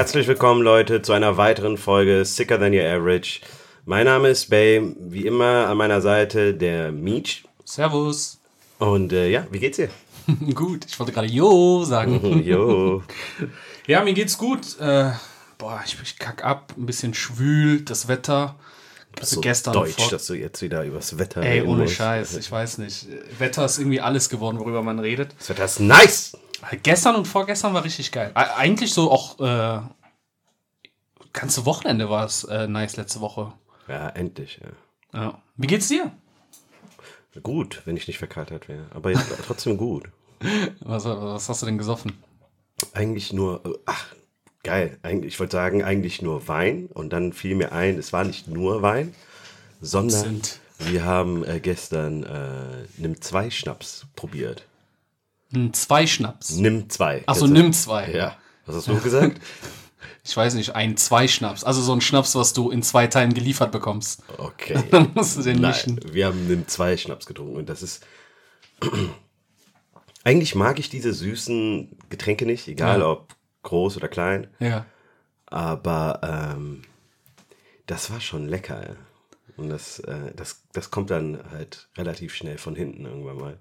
Herzlich willkommen, Leute, zu einer weiteren Folge Sicker Than Your Average. Mein Name ist Bay, wie immer an meiner Seite der Meech. Servus. Und äh, ja, wie geht's dir? gut, ich wollte gerade Jo sagen. jo. Ja, mir geht's gut. Äh, boah, ich, ich kack ab, ein bisschen schwül, das Wetter. Also so gestern Deutsch, vor... dass du jetzt wieder übers Wetter Ey, ohne musst. Scheiß, ich weiß nicht. Wetter ist irgendwie alles geworden, worüber man redet. Das Wetter ist nice! Gestern und vorgestern war richtig geil. Eigentlich so auch äh, ganze Wochenende war es äh, nice letzte Woche. Ja, endlich, ja. ja. Wie geht's dir? Gut, wenn ich nicht verkatert wäre. Aber jetzt trotzdem gut. Was, was hast du denn gesoffen? Eigentlich nur, ach, geil. Eigentlich, ich wollte sagen, eigentlich nur Wein. Und dann fiel mir ein, es war nicht nur Wein, sondern wir haben äh, gestern äh, Nimm 2 Schnaps probiert. Nimm 2 Schnaps? Nimm 2. Achso, Nimm 2. Ja. Was hast du gesagt? ich weiß nicht, ein Zwei-Schnaps. Also so ein Schnaps, was du in zwei Teilen geliefert bekommst. Okay. Dann musst du den mischen. Wir haben Nimm 2 Schnaps getrunken und das ist. Eigentlich mag ich diese süßen Getränke nicht, egal ja. ob groß oder klein. Ja. Aber ähm, das war schon lecker. Und das, äh, das, das kommt dann halt relativ schnell von hinten irgendwann mal.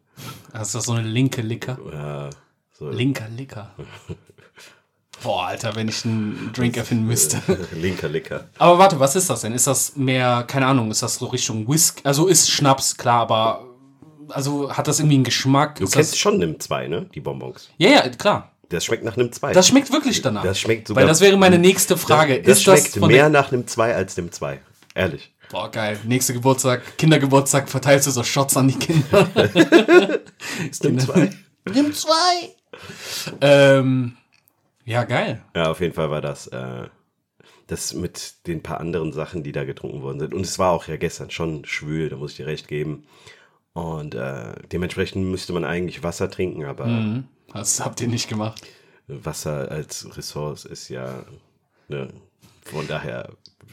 Hast du so eine linke Licker? Ja. So. Linker Licker. Boah, Alter, wenn ich einen Drink erfinden müsste. Linker Licker. Aber warte, was ist das denn? Ist das mehr, keine Ahnung, ist das so Richtung Whisky? Also ist Schnaps, klar, aber also hat das irgendwie einen Geschmack? Du ist kennst das... schon Nimm 2, ne? Die Bonbons. Ja, ja, klar. Das schmeckt nach Nimm 2. Das schmeckt wirklich danach. Das schmeckt sogar. Weil das wäre meine nächste Frage. Das, das schmeckt das mehr nach Nimm 2 als Nimm 2. Ehrlich. Boah, geil. Nächster Geburtstag, Kindergeburtstag, verteilst du so Shots an die Kinder. Nimm 2. Nimm 2. Ähm, ja, geil. Ja, auf jeden Fall war das, äh, das mit den paar anderen Sachen, die da getrunken worden sind. Und es war auch ja gestern schon schwül, da muss ich dir recht geben. Und äh, dementsprechend müsste man eigentlich Wasser trinken, aber. Mhm. Das habt ihr nicht gemacht. Wasser als Ressource ist ja. Ne, von daher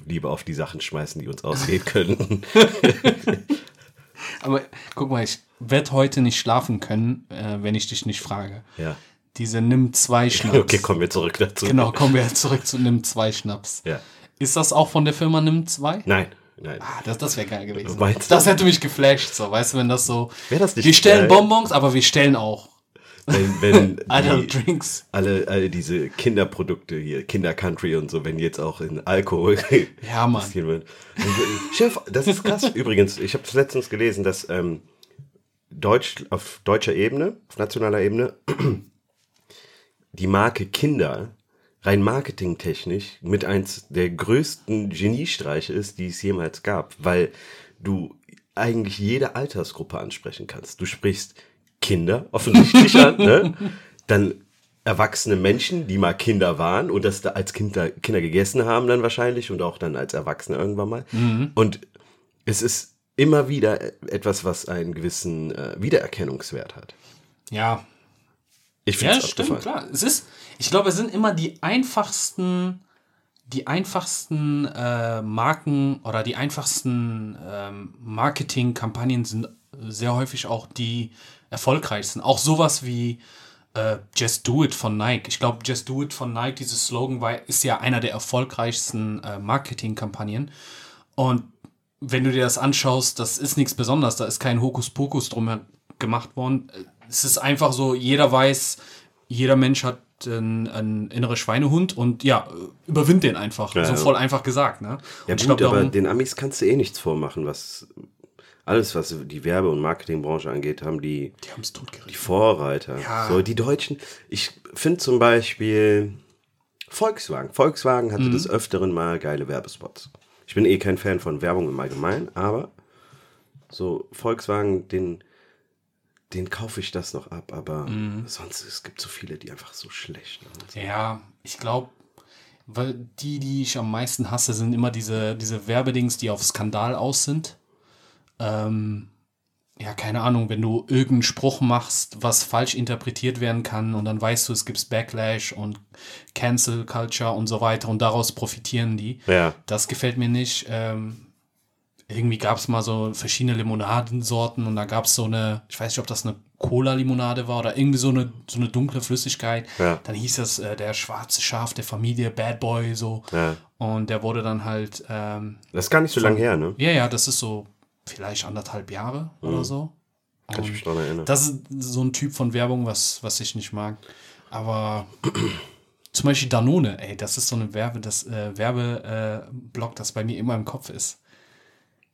lieber auf die Sachen schmeißen, die uns ausgehen können. aber guck mal, ich werde heute nicht schlafen können, äh, wenn ich dich nicht frage. Ja. Diese Nimm 2 Schnaps. Okay, kommen wir zurück dazu. Genau, kommen wir zurück zu Nimm 2 Schnaps. Ja. Ist das auch von der Firma Nimm 2? Nein. Nein. Ah, das, das wäre geil gewesen. Meinst das hätte mich geflasht, so, weißt du, wenn das so. Wäre das nicht Wir stellen geil? Bonbons, aber wir stellen auch. Wenn, wenn alle Drinks. Alle, alle diese Kinderprodukte hier, Kinder-Country und so, wenn jetzt auch in Alkohol. ja, Mann. Chef, das ist krass. Übrigens, ich habe letztens gelesen, dass ähm, Deutsch, auf deutscher Ebene, auf nationaler Ebene, die Marke Kinder rein marketingtechnisch mit eins der größten Geniestreiche ist, die es jemals gab, weil du eigentlich jede Altersgruppe ansprechen kannst. Du sprichst Kinder offensichtlich an, ne? dann erwachsene Menschen, die mal Kinder waren und das da als Kinder, Kinder gegessen haben dann wahrscheinlich und auch dann als Erwachsene irgendwann mal. Mhm. Und es ist immer wieder etwas, was einen gewissen äh, Wiedererkennungswert hat. Ja. Ich finde ja, stimmt, klar. Es ist, ich glaube, es sind immer die einfachsten, die einfachsten äh, Marken oder die einfachsten ähm, Marketingkampagnen sind sehr häufig auch die erfolgreichsten. Auch sowas wie äh, Just Do It von Nike. Ich glaube, Just Do It von Nike, dieses Slogan war, ist ja einer der erfolgreichsten äh, Marketingkampagnen. Und wenn du dir das anschaust, das ist nichts Besonderes. Da ist kein Hokuspokus drum gemacht worden. Es ist einfach so, jeder weiß, jeder Mensch hat ein, ein innerer Schweinehund und ja, überwind den einfach. Ja, so voll einfach gesagt. Ne? Ja, und gut, glaub, aber den Amis kannst du eh nichts vormachen, was alles, was die Werbe- und Marketingbranche angeht, haben die, die, die Vorreiter. Ja. So, die Deutschen. Ich finde zum Beispiel Volkswagen. Volkswagen hatte mhm. des Öfteren mal geile Werbespots. Ich bin eh kein Fan von Werbung im Allgemeinen, aber so Volkswagen, den den kaufe ich das noch ab, aber mhm. sonst, es gibt so viele, die einfach so schlecht sind. Ja, ich glaube, weil die, die ich am meisten hasse, sind immer diese, diese Werbedings, die auf Skandal aus sind. Ähm, ja, keine Ahnung, wenn du irgendeinen Spruch machst, was falsch interpretiert werden kann und dann weißt du, es gibt Backlash und Cancel Culture und so weiter und daraus profitieren die. Ja. Das gefällt mir nicht. Ähm, irgendwie gab es mal so verschiedene Limonadensorten und da gab es so eine, ich weiß nicht, ob das eine Cola-Limonade war oder irgendwie so eine, so eine dunkle Flüssigkeit. Ja. Dann hieß das äh, der schwarze Schaf der Familie, Bad Boy, so. Ja. Und der wurde dann halt, ähm, Das ist gar nicht so lange her, ne? ja, ja, das ist so vielleicht anderthalb Jahre oder so. Kann ich mich dran erinnern. Das ist so ein Typ von Werbung, was, was ich nicht mag. Aber zum Beispiel Danone, ey, das ist so eine Werbe, das äh, Werbeblock, das bei mir immer im Kopf ist.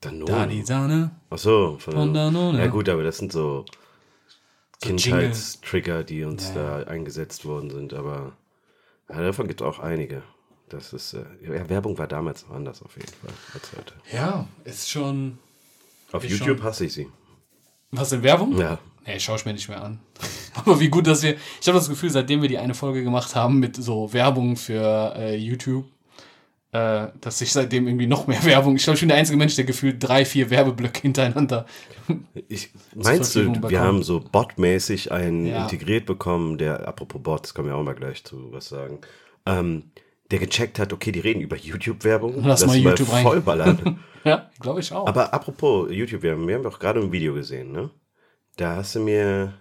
Danone. Da die Sahne. Ach so. Von, Von Danone. Ja gut, aber das sind so Jingle. Kindheitstrigger, die uns Ja, da eingesetzt worden sind. Aber ja, davon gibt es auch einige. Das ist, äh, ja, Werbung war damals noch anders auf jeden Fall als heute. Ja, ist schon. Auf YouTube schon. hasse ich sie. Was in Werbung? Ja. Nee, schaue ich mir nicht mehr an. Aber wie gut, dass wir. Ich habe das Gefühl, seitdem wir die eine Folge gemacht haben mit so Werbung für äh, YouTube, äh, dass ich seitdem irgendwie noch mehr Werbung. Ich glaube, ich bin der einzige Mensch, der gefühlt drei, vier Werbeblöcke hintereinander. Ich, meinst du, Verfügung wir bekommen. haben so botmäßig einen Ja. integriert bekommen, der, apropos Bots, können wir auch mal gleich zu was sagen, ähm, der gecheckt hat, okay, die reden über YouTube-Werbung. Lass mal YouTube rein. vollballern. Ja, glaube ich auch. Aber apropos YouTube-Werbung, wir haben doch gerade ein Video gesehen, ne? Da hast du mir,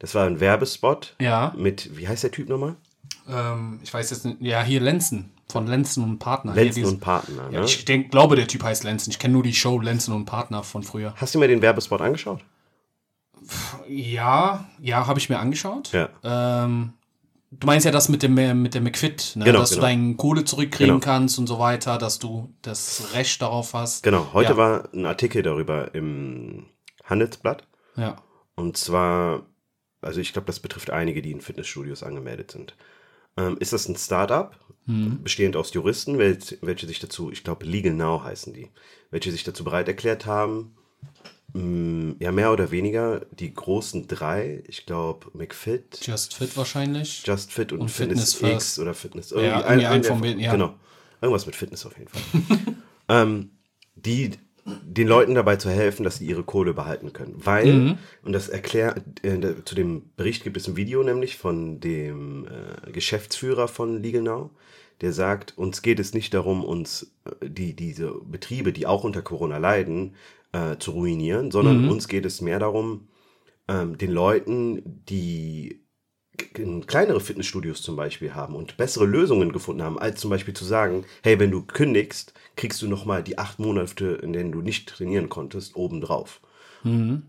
das war ein Werbespot ja, mit, wie heißt der Typ nochmal? ähm, ich weiß jetzt nicht. Ja, hier Lenzen. Von Lenzen und Partner. Lenzen und Partner, ne? Ja, ich denk, glaube, der Typ heißt Lenzen. Ich kenne nur die Show Lenzen und Partner von früher. Hast du mir den Werbespot angeschaut? Ja, ja, habe ich mir angeschaut. Ja. Ähm, du meinst ja das mit dem äh, mit dem McFit, ne? Genau, dass genau. du deine Kohle zurückkriegen Genau. kannst und so weiter, dass du das Recht darauf hast. Genau, heute Ja. war ein Artikel darüber im Handelsblatt. Ja. Und zwar, also ich glaube, das betrifft einige, die in Fitnessstudios angemeldet sind. Ähm, ist das ein Startup, bestehend aus Juristen, welche, welche sich dazu, ich glaube, Legal Now heißen die, welche sich dazu bereit erklärt haben, ja, mehr oder weniger die großen drei, ich glaube, McFit, Just Fit wahrscheinlich. Just Fit und, Und Fitness, Fitness X oder Fitness. Ja, irgendwie ein der- von ja. Genau. Irgendwas mit Fitness auf jeden Fall. ähm, die den Leuten dabei zu helfen, dass sie ihre Kohle behalten können. Weil, Mhm. und das erklärt, äh, zu dem Bericht gibt es ein Video nämlich von dem äh, Geschäftsführer von Legal Now, der sagt, uns geht es nicht darum, uns äh, die, diese Betriebe, die auch unter Corona leiden, äh, zu ruinieren, sondern Mhm. uns geht es mehr darum, ähm, den Leuten, die kleinere Fitnessstudios zum Beispiel haben und bessere Lösungen gefunden haben, als zum Beispiel zu sagen, hey, wenn du kündigst, kriegst du nochmal die acht Monate, in denen du nicht trainieren konntest, obendrauf.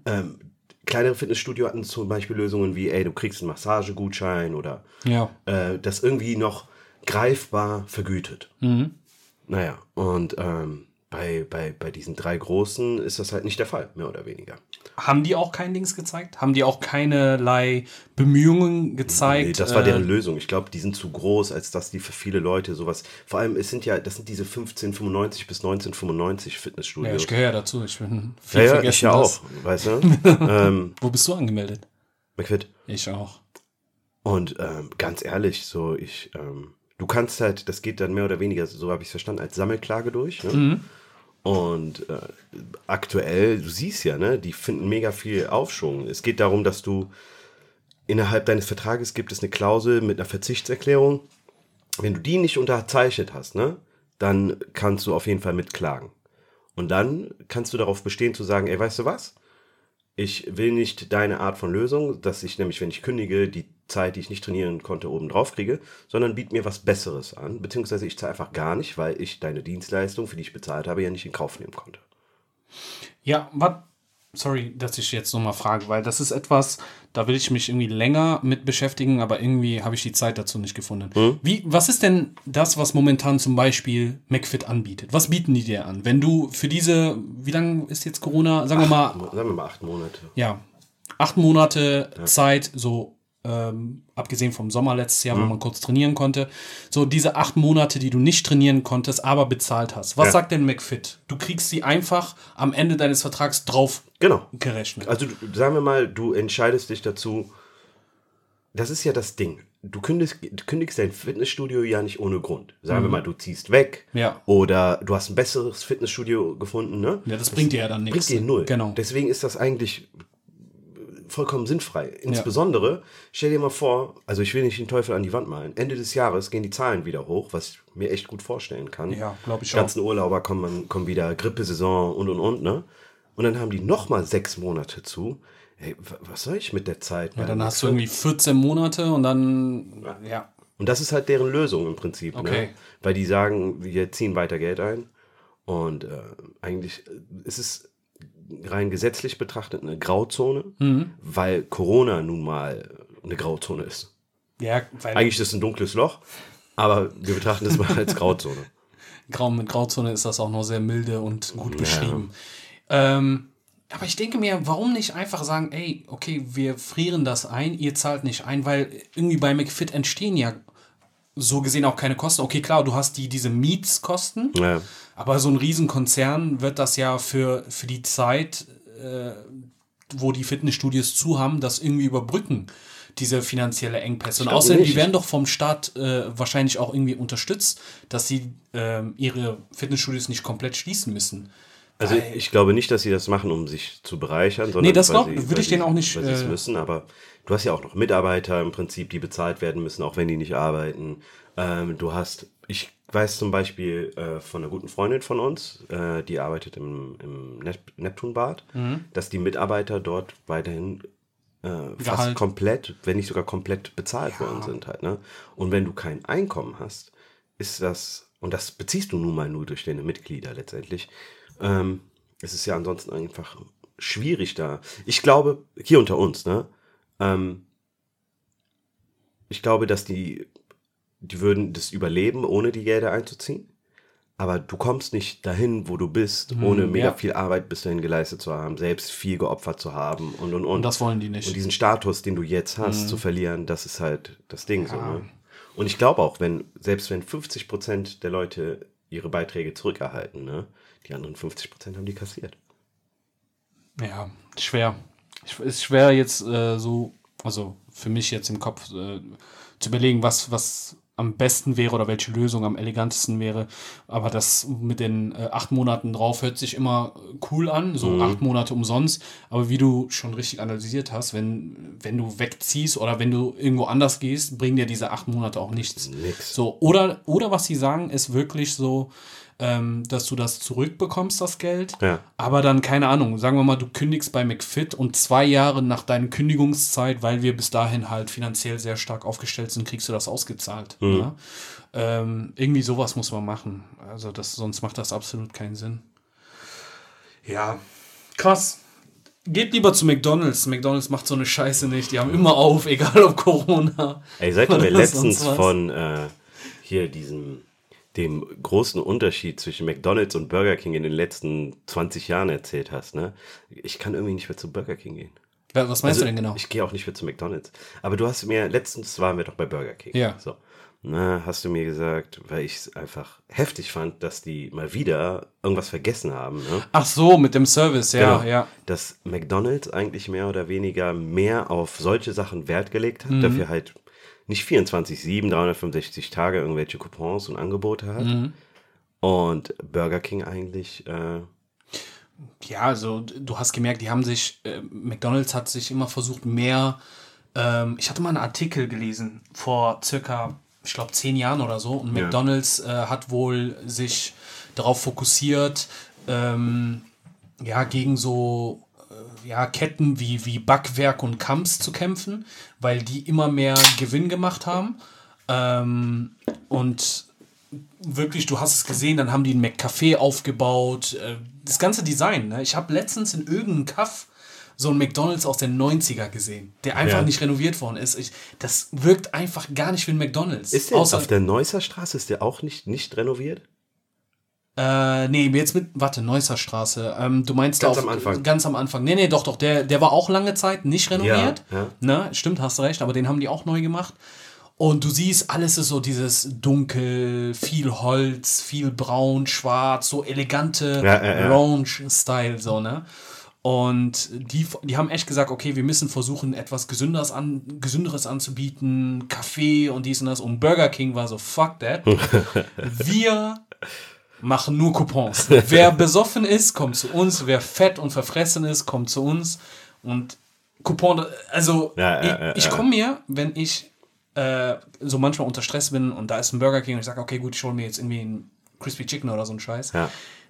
Ähm, kleinere Fitnessstudio hatten zum Beispiel Lösungen wie, ey, du kriegst einen Massagegutschein oder Ja. äh, das irgendwie noch greifbar vergütet. Naja, und ähm, bei, bei, bei diesen drei Großen ist das halt nicht der Fall, mehr oder weniger. Haben die auch kein Dings gezeigt? Haben die auch keinerlei Bemühungen gezeigt? Nee, das war äh, deren Lösung. Ich glaube, die sind zu groß, als dass die für viele Leute sowas. Vor allem, es sind ja, das sind diese 1595 bis 1995 Ja, Fitnessstudios. ich gehöre ja dazu. Ich bin viel ja, ja, ich ja auch, weißt du? ähm, Wo bist du angemeldet? McFit. Ich auch. Und ähm, ganz ehrlich, so ich, ähm, du kannst halt, das geht dann mehr oder weniger, so habe ich es verstanden, als Sammelklage durch. Ne? Und äh, aktuell, du siehst ja, ne, die finden mega viel Aufschwung. Es geht darum, dass du innerhalb deines Vertrages gibt es eine Klausel mit einer Verzichtserklärung. Wenn du die nicht unterzeichnet hast, ne, dann kannst du auf jeden Fall mitklagen. Und dann kannst du darauf bestehen zu sagen, ey, weißt du was? Ich will nicht deine Art von Lösung, dass ich nämlich, wenn ich kündige, die Zeit, die ich nicht trainieren konnte, oben drauf kriege, sondern biet mir was Besseres an, beziehungsweise ich zahle einfach gar nicht, weil ich deine Dienstleistung, für die ich bezahlt habe, ja nicht in Kauf nehmen konnte. Ja, was? Sorry, dass ich jetzt nochmal frage, weil das ist etwas, da will ich mich irgendwie länger mit beschäftigen, aber irgendwie habe ich die Zeit dazu nicht gefunden. Hm? Wie, was ist denn das, was momentan zum Beispiel McFit anbietet? Was bieten die dir an? Wenn du für diese, wie lange ist jetzt Corona? Sagen wir mal, Sagen wir mal acht Monate. ja, acht Monate Zeit, so ähm, abgesehen vom Sommer letztes Jahr, wo man kurz trainieren konnte, so diese acht Monate, die du nicht trainieren konntest, aber bezahlt hast. Was Ja. sagt denn McFit? Du kriegst sie einfach am Ende deines Vertrags drauf Genau. gerechnet. Also sagen wir mal, du entscheidest dich dazu, das ist ja das Ding. Du kündigst, kündigst dein Fitnessstudio ja nicht ohne Grund. Sagen wir mal, du ziehst weg Mhm. Ja. oder du hast ein besseres Fitnessstudio gefunden, ne? Ja, das bringt dir ja dann nichts. Bringt dir null. Genau. Deswegen ist das eigentlich vollkommen sinnfrei. Insbesondere, stell dir mal vor, also ich will nicht den Teufel an die Wand malen. Ende des Jahres gehen die Zahlen wieder hoch, was ich mir echt gut vorstellen kann. Ja, glaub ich Die ganzen Urlauber kommen, kommen wieder, Grippesaison und und und, ne? und dann haben die nochmal sechs Monate zu. Ey, was soll ich mit der Zeit? Ja, dann hast du irgendwie 14 Monate und dann, ja. Und das ist halt deren Lösung im Prinzip. Okay. Ne? Weil die sagen, wir ziehen weiter Geld ein. Und äh, eigentlich ist es rein gesetzlich betrachtet eine Grauzone, Mhm. weil Corona nun mal eine Grauzone ist. Ja, Eigentlich ist es ein dunkles Loch, aber wir betrachten es mal als Grauzone. Grau mit Grauzone ist das auch noch sehr milde und gut beschrieben. Ähm, aber ich denke mir, warum nicht einfach sagen, ey, okay, wir frieren das ein, ihr zahlt nicht ein, weil irgendwie bei McFit entstehen ja so gesehen auch keine Kosten. Okay, klar, du hast die, diese Mietskosten, Ja. aber so ein Riesenkonzern wird das ja für, für die Zeit, äh, wo die Fitnessstudios zu haben, das irgendwie überbrücken, diese finanzielle Engpässe. Und außerdem, die nicht. werden doch vom Staat äh, wahrscheinlich auch irgendwie unterstützt, dass sie ähm, ihre Fitnessstudios nicht komplett schließen müssen. Also ich glaube nicht, dass sie das machen, um sich zu bereichern, sondern Nee, das glaub- sie- würde ich denen auch nicht, Weil äh, müssen, aber du hast ja auch noch Mitarbeiter im Prinzip, die bezahlt werden müssen, auch wenn die nicht arbeiten. Ähm, du hast, ich weiß zum Beispiel äh, von einer guten Freundin von uns, äh, die arbeitet im, im Nep Neptunbad, Mhm. dass die Mitarbeiter dort weiterhin äh, fast Gehalt. komplett, wenn nicht sogar komplett bezahlt worden sind halt. Ne? Und wenn du kein Einkommen hast, ist das, und das beziehst du nun mal nur durch deine Mitglieder letztendlich, ähm, es ist ja ansonsten einfach schwierig da. Ich glaube, hier unter uns, ne? Ähm, ich glaube, dass die, die würden das überleben, ohne die Gelder einzuziehen. Aber du kommst nicht dahin, wo du bist, ohne mega ja. viel Arbeit bis dahin geleistet zu haben, selbst viel geopfert zu haben und und und. Und das wollen die nicht. Und diesen Status, den du jetzt hast, zu verlieren, das ist halt das Ding so. Ne? Und ich glaube auch, wenn, selbst wenn 50 Prozent der Leute ihre Beiträge zurückerhalten, ne, die anderen 50 Prozent haben die kassiert. Ja, schwer. Ist schwer jetzt äh, so, also für mich jetzt im Kopf äh, zu überlegen, was, was am besten wäre oder welche Lösung am elegantesten wäre. Aber das mit den äh, acht Monaten drauf hört sich immer cool an, so acht Monate umsonst. Aber wie du schon richtig analysiert hast, wenn, wenn du wegziehst oder wenn du irgendwo anders gehst, bringen dir diese acht Monate auch nichts. Nix. So, oder, oder was sie sagen, ist wirklich so, ähm, dass du das zurückbekommst, das Geld. Ja. Aber dann, keine Ahnung, sagen wir mal, du kündigst bei McFit und zwei Jahre nach deiner Kündigungszeit, weil wir bis dahin halt finanziell sehr stark aufgestellt sind, kriegst du das ausgezahlt. Ne? Ähm, irgendwie sowas muss man machen. Also das, sonst macht das absolut keinen Sinn. Ja, krass. Geht lieber zu McDonalds. McDonalds macht so eine Scheiße nicht. Die haben immer auf, egal ob Corona. Ey, seid ihr mir letztens von äh, hier diesem dem großen Unterschied zwischen McDonalds und Burger King in den letzten 20 Jahren erzählt hast, ne? Ich kann irgendwie nicht mehr zu Burger King gehen. Was meinst Also, du denn genau? Ich gehe auch nicht mehr zu McDonalds. Aber du hast mir, letztens waren wir doch bei Burger King. Ja. So. Na, hast du mir gesagt, weil ich es einfach heftig fand, dass die mal wieder irgendwas vergessen haben, ne? Ach so, mit dem Service, ja, Genau. ja. Dass McDonalds eigentlich mehr oder weniger mehr auf solche Sachen Wert gelegt Mhm. hat, dafür halt nicht 24-7, 365 Tage irgendwelche Coupons und Angebote hat. Mhm. Und Burger King eigentlich, äh, Ja, also du hast gemerkt, die haben sich, äh, McDonalds hat sich immer versucht, mehr. Ähm, ich hatte mal einen Artikel gelesen vor circa, ich glaube, zehn Jahren oder so. Und Ja. McDonalds äh, hat wohl sich darauf fokussiert, ähm, ja, gegen so ja, Ketten wie, wie Backwerk und Kamps zu kämpfen, weil die immer mehr Gewinn gemacht haben. Ähm, und wirklich, du hast es gesehen, dann haben die ein McCafé aufgebaut. äh, Das ganze Design. Ne? Ich habe letztens in irgendeinem Kaff so ein McDonalds aus den 90er gesehen, der einfach Ja. nicht renoviert worden ist. Ich, das wirkt einfach gar nicht wie ein McDonalds. ist der Außer, auf der Neusser Straße, ist der auch nicht, nicht renoviert? Äh, nee, jetzt mit, warte, Neusser Straße. Ähm, du meinst Ganz auf, am Anfang. Ganz am Anfang. Nee, nee, doch, doch. Der, der war auch lange Zeit nicht renoviert. Ja, ja. Ne? Stimmt, hast du recht, aber den haben die auch neu gemacht. Und du siehst, alles ist so dieses dunkel, viel Holz, viel braun, schwarz, so elegante ja. Lounge-Style, so, ne? Und die, die haben echt gesagt, okay, wir müssen versuchen, etwas Gesünderes, an, Gesünderes anzubieten, Kaffee und dies und das. Und Burger King war so, fuck that. Wir machen nur Coupons. Wer besoffen ist, kommt zu uns. Wer fett und verfressen ist, kommt zu uns. Und Coupon, also Ja, ja, ja, ich, ich komme mir, wenn ich äh, so manchmal unter Stress bin und da ist ein Burger King und ich sage, okay, gut, ich hole mir jetzt irgendwie ein Crispy Chicken oder so ein Scheiß.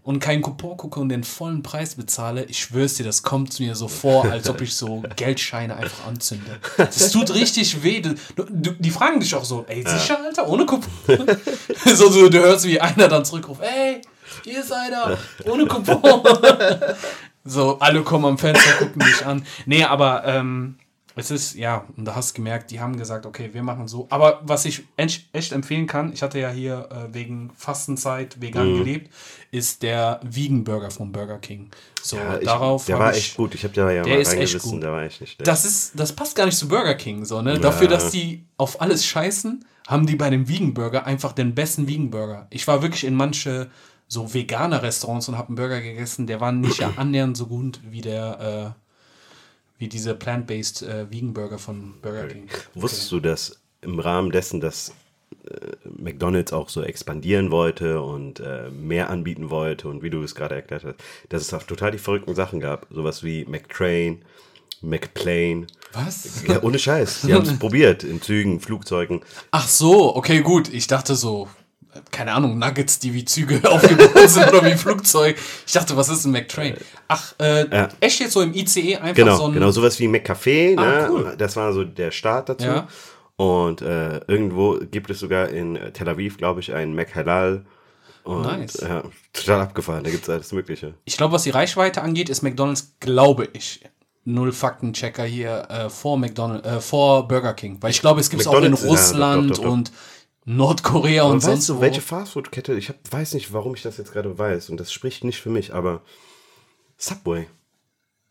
Und keinen Coupon gucke und den vollen Preis bezahle, ich schwör's dir, das kommt mir so vor, als ob ich so Geldscheine einfach anzünde. Das tut richtig weh. Du, du, die fragen dich auch so, ey, sicher, Alter, ohne Coupon? so, so, du hörst, wie einer dann zurückruft, ey, hier ist einer, ohne Coupon. so, alle kommen am Fenster, gucken dich an. Nee, aber ähm, es ist, ja, und da hast du gemerkt, die haben gesagt, okay, wir machen so. Aber was ich echt, empfehlen kann, ich hatte ja hier äh, wegen Fastenzeit vegan mhm. gelebt, ist der Vegan Burger vom Burger King. So, ja, ich, darauf. Der war ich, echt gut. Ich habe da ja der mal ist echt gut. der war echt nicht schlecht. Das, ist, das passt gar nicht zu Burger King, so, ne? Ja. Dafür, dass die auf alles scheißen, haben die bei dem Vegan Burger einfach den besten Vegan Burger. Ich war wirklich in manche so veganer Restaurants und habe einen Burger gegessen, der war nicht annähernd so gut wie der, äh, wie diese plant-based äh, Vegan Burger von Burger King. Okay. Wusstest du, dass im Rahmen dessen, dass äh, McDonald's auch so expandieren wollte und äh, mehr anbieten wollte und wie du es gerade erklärt hast, dass es auch total die verrückten Sachen gab, sowas wie McTrain, McPlane. Was? Ja, ohne Scheiß. Die haben es probiert in Zügen, Flugzeugen. Ach so, okay, gut. Ich dachte so, keine Ahnung, Nuggets, die wie Züge aufgebaut sind oder wie Flugzeug. Ich dachte, was ist ein McTrain? Ach, äh, ja. echt jetzt so im ICE einfach genau, so ein... Genau, sowas wie McCafé, ah, ne? Cool. Das war so der Start dazu. Ja. Und äh, irgendwo gibt es sogar in Tel Aviv, glaube ich, einen McHalal. Und, nice. Ja, total abgefahren, da gibt es alles Mögliche. Ich glaube, was die Reichweite angeht, ist McDonalds, glaube ich, null Faktenchecker hier äh, vor McDonald's, äh, vor Burger King. Weil ich glaube, es gibt es auch in Russland ja, doch, doch, doch. und Nordkorea und, und sonst du, wo. welche Fastfood-Kette? Ich hab, weiß nicht, warum ich das jetzt gerade weiß und das spricht nicht für mich, aber Subway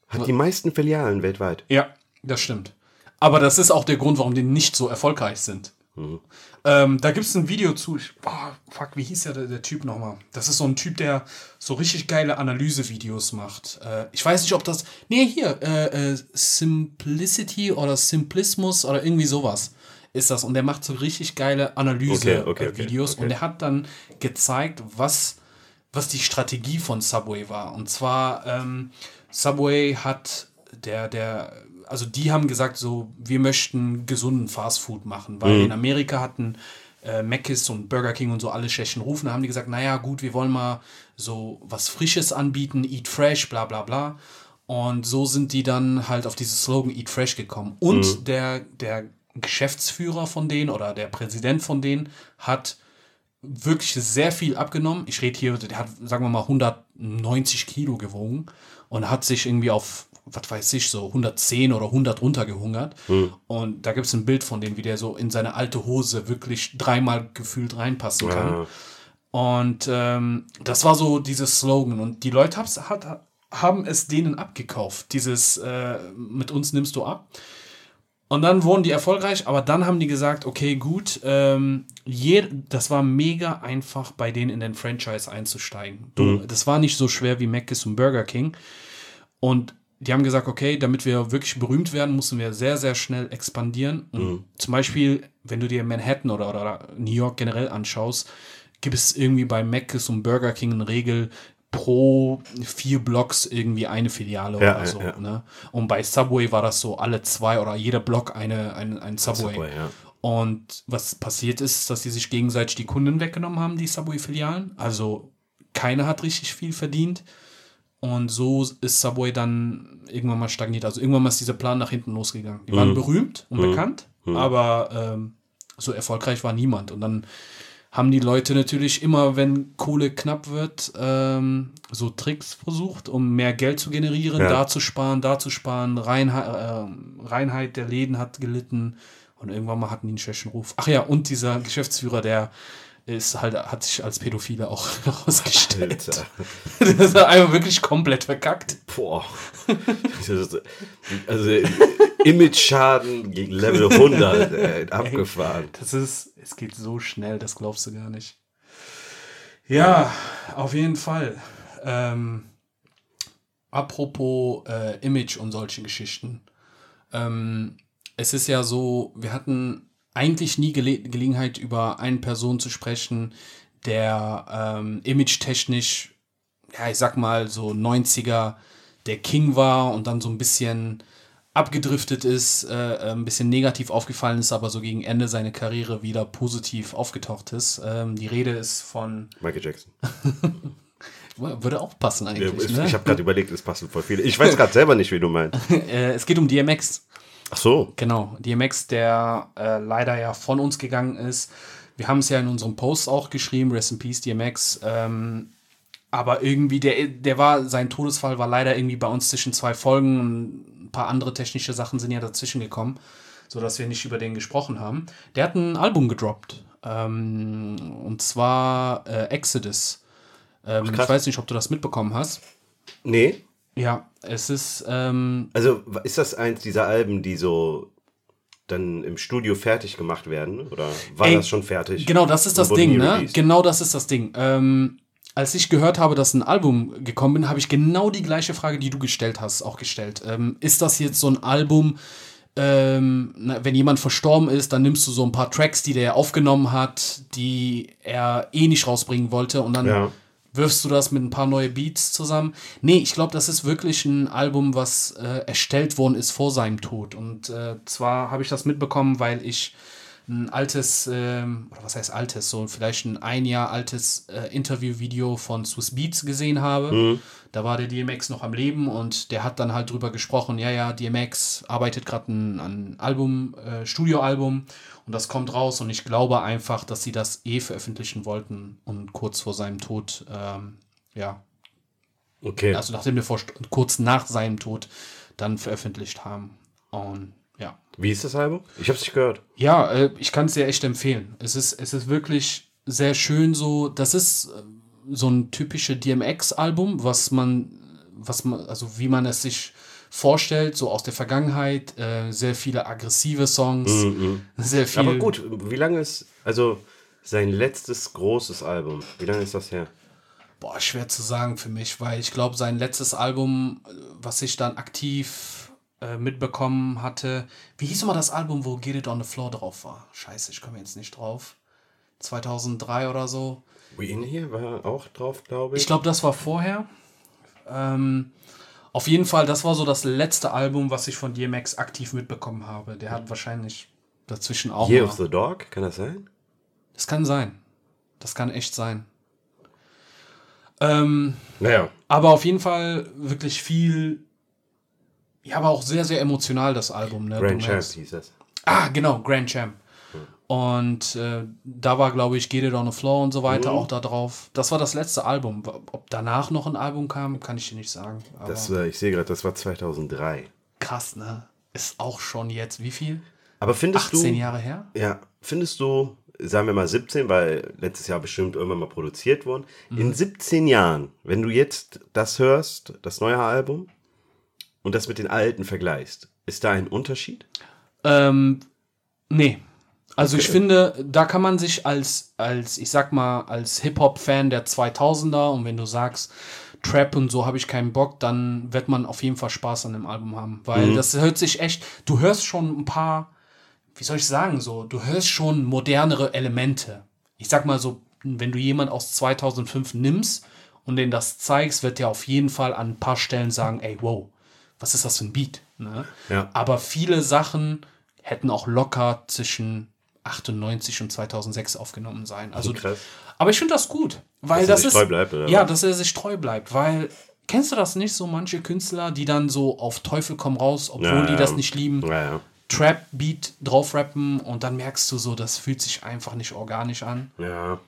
hat Was? die meisten Filialen weltweit. Ja, das stimmt. Aber das ist auch der Grund, warum die nicht so erfolgreich sind. Mhm. Ähm, da gibt es ein Video zu. Ich, oh, fuck, wie hieß ja der, der, Typ nochmal? Das ist so ein Typ, der so richtig geile Analysevideos macht. Äh, ich weiß nicht, ob das. Nee, hier. Äh, äh, Simplicity oder Simplismus oder irgendwie sowas ist das. Und der macht so richtig geile Analyse-Videos. Okay, okay, okay, und er hat dann gezeigt, was, was die Strategie von Subway war. Und zwar, ähm, Subway hat der, der, also die haben gesagt, so, wir möchten gesunden Fastfood machen, weil mhm. in Amerika hatten äh, Mc's und Burger King und so alle schlechten Rufen. Da haben die gesagt, naja, gut, wir wollen mal so was Frisches anbieten, eat fresh, bla bla bla. Und so sind die dann halt auf dieses Slogan Eat Fresh gekommen. Und mhm. der, der Geschäftsführer von denen oder der Präsident von denen hat wirklich sehr viel abgenommen. Ich rede hier, der hat, sagen wir mal, 190 Kilo gewogen und hat sich irgendwie auf, was weiß ich, so 110 oder 100 runtergehungert. Hm. Und da gibt es ein Bild von dem, wie der so in seine alte Hose wirklich dreimal gefühlt reinpassen kann. Ja. Und ähm, das war so dieses Slogan. Und die Leute hat, haben es denen abgekauft. Dieses äh, mit uns nimmst du ab. Und dann wurden die erfolgreich, aber dann haben die gesagt, okay, gut, ähm, je, das war mega einfach, bei denen in den Franchise einzusteigen. Mhm. Das war nicht so schwer wie Mc's und Burger King. Und die haben gesagt, okay, damit wir wirklich berühmt werden, müssen wir sehr, sehr schnell expandieren. Mhm. Zum Beispiel, wenn du dir Manhattan oder, oder New York generell anschaust, gibt es irgendwie bei Mc's und Burger King eine Regel, pro vier Blocks irgendwie eine Filiale ja, oder so. Ja. Ne? Und bei Subway war das so alle zwei oder jeder Block eine, ein, ein Subway. Subway ja. Und was passiert ist, dass sie sich gegenseitig die Kunden weggenommen haben, die Subway-Filialen. Also keiner hat richtig viel verdient. Und so ist Subway dann irgendwann mal stagniert. Also irgendwann mal ist dieser Plan nach hinten losgegangen. Die waren mhm. berühmt und mhm. bekannt, mhm. aber ähm, so erfolgreich war niemand. Und dann haben die Leute natürlich immer, wenn Kohle knapp wird, ähm, so Tricks versucht, um mehr Geld zu generieren, ja. da zu sparen, da zu sparen. Reinheit, äh, Reinheit der Läden hat gelitten und irgendwann mal hatten die einen schlechten Ruf. Ach ja, und dieser Geschäftsführer, der ist halt, hat sich als Pädophile auch herausgestellt. das ist einfach wirklich komplett verkackt. Boah. Also, Image-Schaden gegen Level 100, ey, abgefahren. Das ist, es geht so schnell, das glaubst du gar nicht. Ja, auf jeden Fall. Ähm, apropos äh, Image und solche Geschichten. Ähm, es ist ja so, wir hatten eigentlich nie Gele Gelegenheit, über eine Person zu sprechen, der ähm, image-technisch, ja, ich sag mal, so 90er der King war und dann so ein bisschen abgedriftet ist, äh, äh, ein bisschen negativ aufgefallen ist, aber so gegen Ende seiner Karriere wieder positiv aufgetaucht ist. Ähm, die Rede ist von Michael Jackson. würde auch passen eigentlich. Ich, ne? ich habe gerade überlegt, es passen voll viele. Ich weiß gerade selber nicht, wie du meinst. äh, es geht um DMX. Ach so. Genau, DMX, der äh, leider ja von uns gegangen ist. Wir haben es ja in unserem Post auch geschrieben, Rest in Peace, DMX. Ähm, aber irgendwie, der, der war, sein Todesfall war leider irgendwie bei uns zwischen zwei Folgen ein paar andere technische Sachen sind ja dazwischen gekommen, sodass wir nicht über den gesprochen haben. Der hat ein Album gedroppt. Ähm, und zwar äh, Exodus. Ähm, Ach, ich weiß nicht, ob du das mitbekommen hast. Nee. Ja, es ist, ähm, Also ist das eins dieser Alben, die so dann im Studio fertig gemacht werden? Oder war Ey, das schon fertig? Genau, das ist das Ding, ne? Genau das ist das Ding. Ähm, als ich gehört habe, dass ein Album gekommen bin, habe ich genau die gleiche Frage, die du gestellt hast, auch gestellt. Ähm, ist das jetzt so ein Album, ähm, na, wenn jemand verstorben ist, dann nimmst du so ein paar Tracks, die der aufgenommen hat, die er eh nicht rausbringen wollte und dann Ja. wirfst du das mit ein paar neue Beats zusammen. Nee, ich glaube, das ist wirklich ein Album, was äh, erstellt worden ist vor seinem Tod. Und äh, zwar habe ich das mitbekommen, weil ich ein altes, ähm, oder was heißt altes, so vielleicht ein ein Jahr altes äh, Interviewvideo von Swiss Beats gesehen habe. Da war der DMX noch am Leben und der hat dann halt drüber gesprochen, ja, ja, DMX arbeitet gerade an ein Album, äh, Studioalbum und das kommt raus und ich glaube einfach, dass sie das eh veröffentlichen wollten und kurz vor seinem Tod, ähm, ja, Okay. also nachdem wir vor, kurz nach seinem Tod dann veröffentlicht haben. Und. Wie ist das Album? Ich hab's nicht gehört. Ja, äh, ich kann es dir echt empfehlen. Es ist, es ist wirklich sehr schön so. Das ist äh, so ein typisches DMX-Album, was man, was man, also wie man es sich vorstellt, so aus der Vergangenheit. Äh, sehr viele aggressive Songs, sehr viel. Aber gut, wie lange ist, also sein letztes großes Album, wie lange ist das her? Boah, schwer zu sagen für mich, weil ich glaube, sein letztes Album, äh, was ich dann aktiv äh, mitbekommen hatte, wie hieß immer das Album, wo Get It on the Floor drauf war? Scheiße, ich komme jetzt nicht drauf. 2003 oder so. We In Here war auch drauf, glaube ich. Ich glaube, das war vorher. Ähm, auf jeden Fall, das war so das letzte Album, was ich von DMX aktiv mitbekommen habe. Der hat wahrscheinlich dazwischen auch. Year of the Dog, kann das sein? das kann sein. Das kann echt sein. Ähm, Naja, Aber auf jeden Fall wirklich viel. Ja, aber auch sehr, sehr emotional, das Album. Ne? Grand Champ hieß das. Ah, genau, Grand Champ. Und äh, da war, glaube ich, Get It on the Floor und so weiter auch da drauf. Das war das letzte Album. Ob danach noch ein Album kam, kann ich dir nicht sagen. Das, äh, ich sehe gerade, das war 2003. krass, ne? Ist auch schon jetzt, wie viel? Aber findest 18 du, Jahre her? ja, findest du, sagen wir mal 17, weil letztes Jahr bestimmt irgendwann mal produziert worden, Mhm. in 17 Jahren, wenn du jetzt das hörst, das neue Album, und das mit den alten vergleichst, ist da ein Unterschied? Ähm, nee. Also ich finde, da kann man sich als, als ich sag mal, als Hip-Hop-Fan der 2000er und wenn du sagst, Trap und so habe ich keinen Bock, dann wird man auf jeden Fall Spaß an dem Album haben. Weil das hört sich echt, du hörst schon ein paar, wie soll ich sagen, so, du hörst schon modernere Elemente. Ich sag mal so, wenn du jemand aus 2005 nimmst und denen das zeigst, wird der auf jeden Fall an ein paar Stellen sagen, ey, wow, was ist das für ein Beat? Ne? Ja. Aber viele Sachen hätten auch locker zwischen 98 und 2006 aufgenommen sein. Also, Krass. aber ich finde das gut, weil Dass er das sich ist treu bleibt, ja, dass er sich treu bleibt, weil kennst du das nicht so manche Künstler, die dann so auf Teufel komm raus, obwohl Ja, die ja. das nicht lieben, Naja, Trap Beat drauf rappen und dann merkst du so, das fühlt sich einfach nicht organisch an. ja.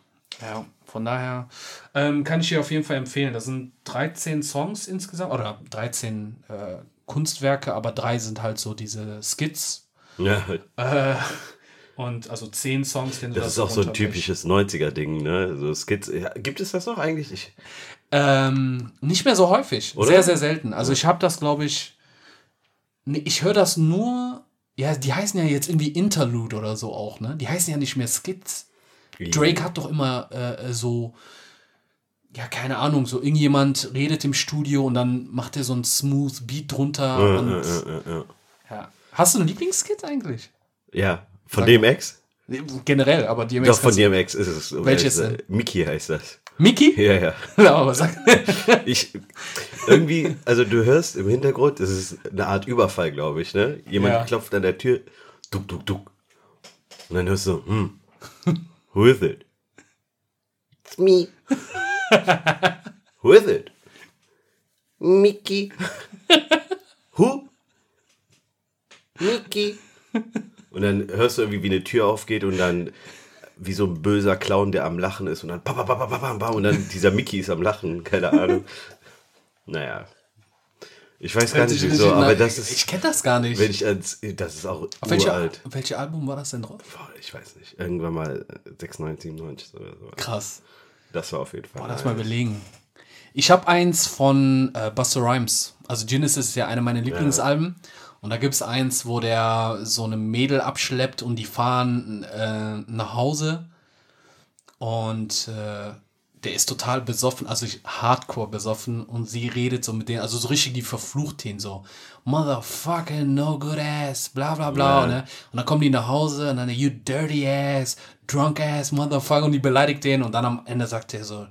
Ja, von daher ähm, kann ich dir auf jeden Fall empfehlen. Das sind 13 Songs insgesamt oder 13 äh, Kunstwerke, aber drei sind halt so diese Skits ja. und also 10 Songs. wenn du Das ist auch so ein typisches 90er-Ding, ne? So Skits. Ja, gibt es das noch eigentlich? Ich, Ähm, nicht mehr so häufig. Oder? Sehr, sehr selten. Also ich habe das, glaube ich. Nee, ich höre das nur. Ja, die heißen ja jetzt irgendwie Interlude oder so auch, ne? Die heißen ja nicht mehr Skits. Drake hat doch immer äh, so. Ja, keine Ahnung, so irgendjemand redet im Studio und dann macht er so einen smooth Beat drunter. Ja, und, ja, ja, ja. ja. Hast du einen Lieblingsskit eigentlich? ja, von DMX? Generell, aber DMX. Doch, von DMX ist es. Welches äh, denn? Mickey heißt das. Mickey? Ja, ja. Ja, aber sag. Ich, irgendwie, also du hörst im Hintergrund, das ist eine Art Überfall, glaube ich, ne? Jemand Ja. klopft an der Tür, duck, duck, duck. Und dann hörst du, hm, who is it? It's me. Who is it? Mickey. Who? Mickey. Und dann hörst du irgendwie, wie eine Tür aufgeht und dann wie so ein böser Clown, der am Lachen ist und dann pa, pa, pa, pa, pa, pa, und dann dieser Mickey ist am Lachen, keine Ahnung. Naja. Ich weiß gar nicht wieso, aber das ist. Ich kenne das gar nicht. Wenn ich als, das ist auch Auf welche, uralt. auf welche Album war das denn drauf? Boah, ich weiß nicht. Irgendwann mal 96, 97 oder so. Krass. Das war auf jeden Fall. Boah, lass mal überlegen. Ich habe eins von äh, Buster Rhymes. Also Genesis ist ja eine meiner Lieblingsalben. Und da gibt es eins, wo der so eine Mädel abschleppt und die fahren äh, nach Hause. Und äh, der ist total besoffen, also hardcore besoffen. Und sie redet so mit denen, also so richtig, die verflucht ihn so. Motherfucking no good ass, bla bla bla. Ja. Ne? Und dann kommen die nach Hause und dann, you dirty ass, drunk ass, motherfucker. Und die beleidigt den. Und dann am Ende sagt er so,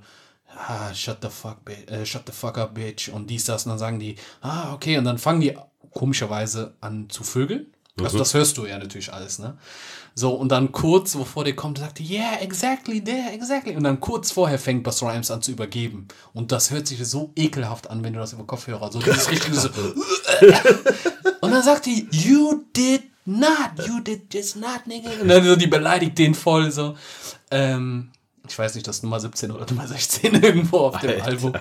ah, shut the fuck, äh, shut the fuck up, bitch. Und dies, das. Und dann sagen die, ah, okay. Und dann fangen die komischerweise an zu vögeln. Also das hörst du ja natürlich alles, ne? So, und dann kurz, bevor der kommt, sagt die, yeah, exactly, there, exactly. Und dann kurz vorher fängt Buster Rhymes an zu übergeben. Und das hört sich so ekelhaft an, wenn du das über Kopfhörer, so dieses richtige so. Und dann sagt die, you did not, you did just not, nigga. Und dann so, die beleidigt den voll so. Ähm, ich weiß nicht, das ist Nummer 17 oder Nummer 16 irgendwo auf dem Alter. Album.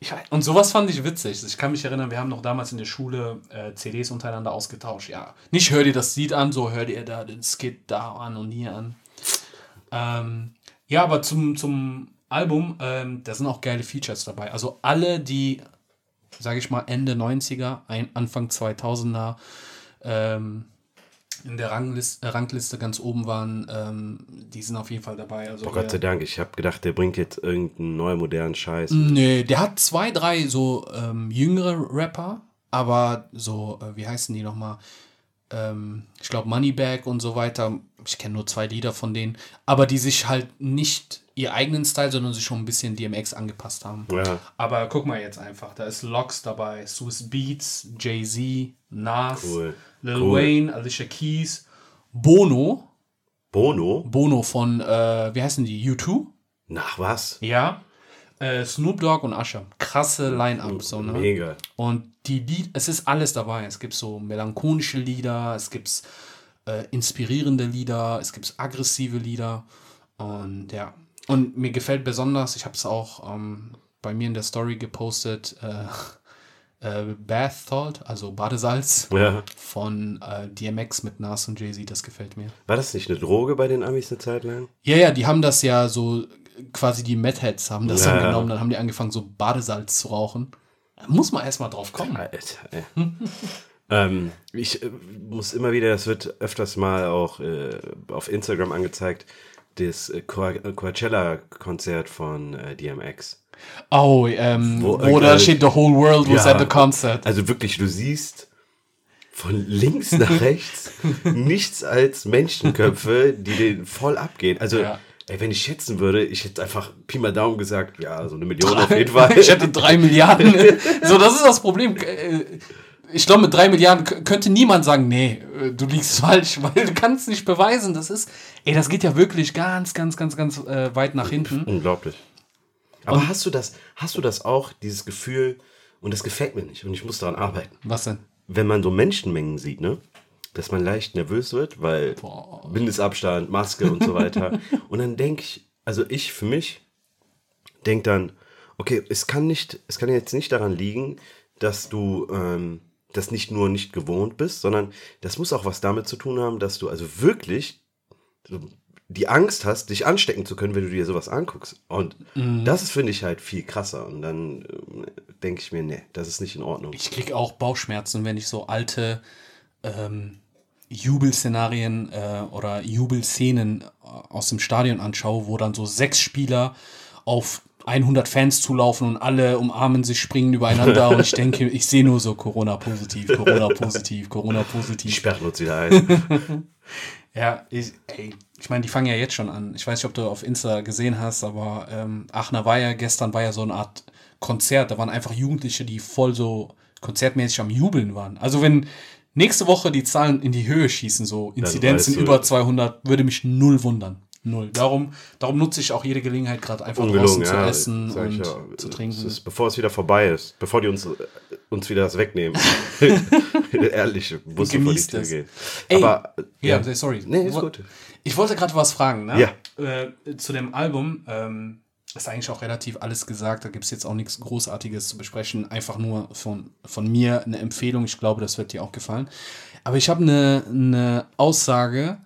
Ich, und sowas fand ich witzig. Ich kann mich erinnern, wir haben noch damals in der Schule äh, CDs untereinander ausgetauscht. Ja, nicht hör dir das Lied an, so hör dir da den Skit da an und hier an. Ähm, ja, aber zum, zum Album, ähm, da sind auch geile Features dabei. Also alle, die, sage ich mal, Ende 90er, ein, Anfang 2000er ähm, in der Rangliste, äh, Rangliste ganz oben waren, ähm, die sind auf jeden Fall dabei. Also Oh Gott sei Dank, ich habe gedacht, der bringt jetzt irgendeinen neuen modernen Scheiß. Nee, der hat zwei, drei so ähm, jüngere Rapper, aber so, äh, wie heißen die nochmal? Ähm, ich glaube Moneybag und so weiter. Ich kenne nur zwei Lieder von denen, aber die sich halt nicht ihr eigenen Style, sondern sich schon ein bisschen DMX angepasst haben. Ja. Aber guck mal jetzt einfach, da ist Lox dabei, Swiss Beats, Jay-Z, Nas, Cool. Lil Cool. Wayne, Alicia Keys, Bono, Bono? Bono von, äh, wie heißen die, U2? Nach was? Ja. Äh, Snoop Dogg und Usher. Krasse Line-Up. So, ne? Mega. Und die Lied, es ist alles dabei. Es gibt so melancholische Lieder, es gibt äh, inspirierende Lieder, es gibt aggressive Lieder. Und ja. Und mir gefällt besonders, ich habe es auch ähm, bei mir in der Story gepostet, äh, äh, Bath Salt, also Badesalz Ja. von äh, DMX mit Nas und Jay-Z. Das gefällt mir. War das nicht eine Droge bei den Amis eine Zeit lang? Ja, ja, die haben das ja so, quasi die Meth-Heads haben das Ja, dann genommen, dann haben die angefangen, so Badesalz zu rauchen. Da muss man erstmal drauf kommen. Alter, ähm, ich äh, muss immer wieder, das wird öfters mal auch äh, auf Instagram angezeigt, das äh, Coa- Coachella-Konzert von äh, DMX. Oh, ähm, Wo- äh, steht, the whole world was ja. at the concert. Also wirklich, du siehst von links nach rechts nichts als Menschenköpfe, die den voll abgehen. Also, Ja. ey, wenn ich schätzen würde, ich hätte einfach Pi mal Daumen gesagt, ja, so eine Million auf jeden Fall. ich hätte drei Milliarden. so, das ist das Problem. Äh, Ich glaube, mit drei Milliarden könnte niemand sagen, nee, äh, du liegst falsch, weil du kannst nicht beweisen. Das ist, ey, das geht ja wirklich ganz, ganz, ganz, ganz äh, weit nach hinten. Unglaublich. Aber hast du das, hast du das auch, dieses Gefühl, und das gefällt mir nicht, und ich muss daran arbeiten, Was denn? wenn man so Menschenmengen sieht, ne? Dass man leicht nervös wird, weil Boah. Mindestabstand, Maske und so weiter. und dann denke ich, also ich für mich denke dann, okay, es kann nicht, es kann jetzt nicht daran liegen, dass du ähm, das nicht nur nicht gewohnt bist, sondern das muss auch was damit zu tun haben, dass du also wirklich die Angst hast, dich anstecken zu können, wenn du dir sowas anguckst. Und das ist, finde ich, halt viel krasser. Und dann ähm, denke ich mir, nee, das ist nicht in Ordnung. Ich krieg auch Bauchschmerzen, wenn ich so alte ähm, Jubelszenarien äh, oder Jubelszenen äh, aus dem Stadion anschaue, wo dann so sechs Spieler auf 100 Fans zulaufen und alle umarmen sich, springen übereinander und ich denke, ich sehe nur so Corona-positiv, Corona-positiv, Die Corona-positiv. sperren uns wieder ein. Ja, ich, ey, ich meine, die fangen ja jetzt schon an. Ich weiß nicht, ob du auf Insta gesehen hast, aber ähm, Aachener war ja, gestern war ja so eine Art Konzert. Da waren einfach Jugendliche, die voll so konzertmäßig am Jubeln waren. Also wenn nächste Woche die Zahlen in die Höhe schießen, so Inzidenzen weißt du- über 200, würde mich null wundern. Null. Darum, darum nutze ich auch jede Gelegenheit gerade einfach Ungelogen, draußen zu ja, essen und ja. zu Es trinken. ist, bevor es wieder vorbei ist, bevor die uns, uns wieder das wegnehmen. Ehrlich, muss vor die Tür es. gehen. Ey, Aber, ja, sorry. Nee, ist gut. Ich wollte gerade was fragen, ne? Ja. Äh, zu dem Album. Ähm, ist eigentlich auch relativ alles gesagt. Da gibt es jetzt auch nichts Großartiges zu besprechen. Einfach nur von, von mir eine Empfehlung. Ich glaube, das wird dir auch gefallen. Aber ich habe eine, eine Aussage.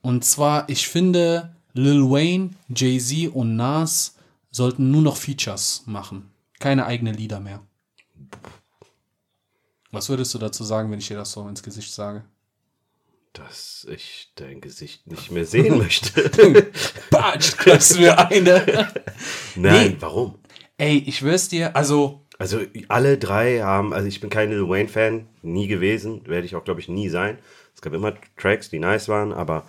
Und zwar, ich finde, Lil Wayne, Jay-Z und Nas sollten nur noch Features machen. Keine eigenen Lieder mehr. Was würdest du dazu sagen, wenn ich dir das so ins Gesicht sage? Dass ich dein Gesicht nicht mehr sehen möchte. Batsch, klappst du mir eine. Nein, Nee. warum? Ey, ich schwör's dir, also, Also alle drei haben, also ich bin kein Lil Wayne-Fan, nie gewesen, werde ich auch, glaube ich, nie sein. Es gab immer Tracks, die nice waren, aber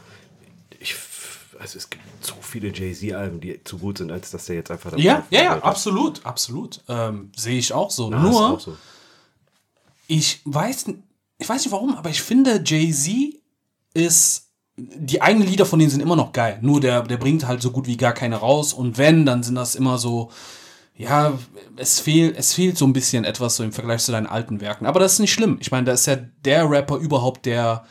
also es gibt so viele Jay-Z-Alben, die zu gut sind, als dass der jetzt einfach dabei ja, ja, ja, absolut, absolut. Ähm, Sehe ich auch so. Ja, ist Nur, auch so. ich weiß, ich weiß nicht warum, aber ich finde, Jay-Z ist, die eigenen Lieder von denen sind immer noch geil. Nur der, der bringt halt so gut wie gar keine raus. Und wenn, dann sind das immer so, ja, es fehlt, es fehlt so ein bisschen etwas so im Vergleich zu deinen alten Werken. Aber das ist nicht schlimm. Ich meine, da ist ja der Rapper überhaupt, der,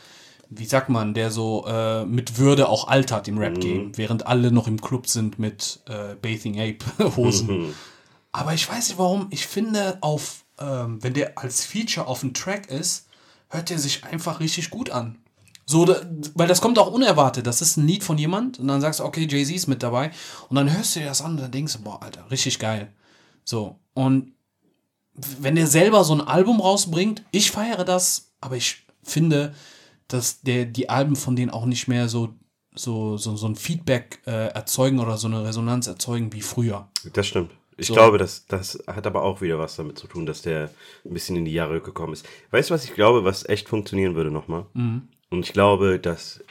wie sagt man, der so äh, mit Würde auch altert im Rap-Game, während alle noch im Club sind mit äh, Bathing Ape-Hosen. Aber ich weiß nicht warum. Ich finde, auf, ähm, wenn der als Feature auf dem Track ist, hört der sich einfach richtig gut an. So, weil das kommt auch unerwartet. Das ist ein Lied von jemand und dann sagst du, okay, Jay-Z ist mit dabei. Und dann hörst du dir das an und dann denkst du, boah, Alter, richtig geil. So, und wenn der selber so ein Album rausbringt, ich feiere das, aber ich finde, dass der, die Alben von denen auch nicht mehr so, so, so, so ein Feedback äh, erzeugen oder so eine Resonanz erzeugen wie früher. Das stimmt. Ich So. glaube, das, das hat aber auch wieder was damit zu tun, dass der ein bisschen in die Jahre gekommen ist. Weißt du, was ich glaube, was echt funktionieren würde nochmal? Und ich glaube, dass,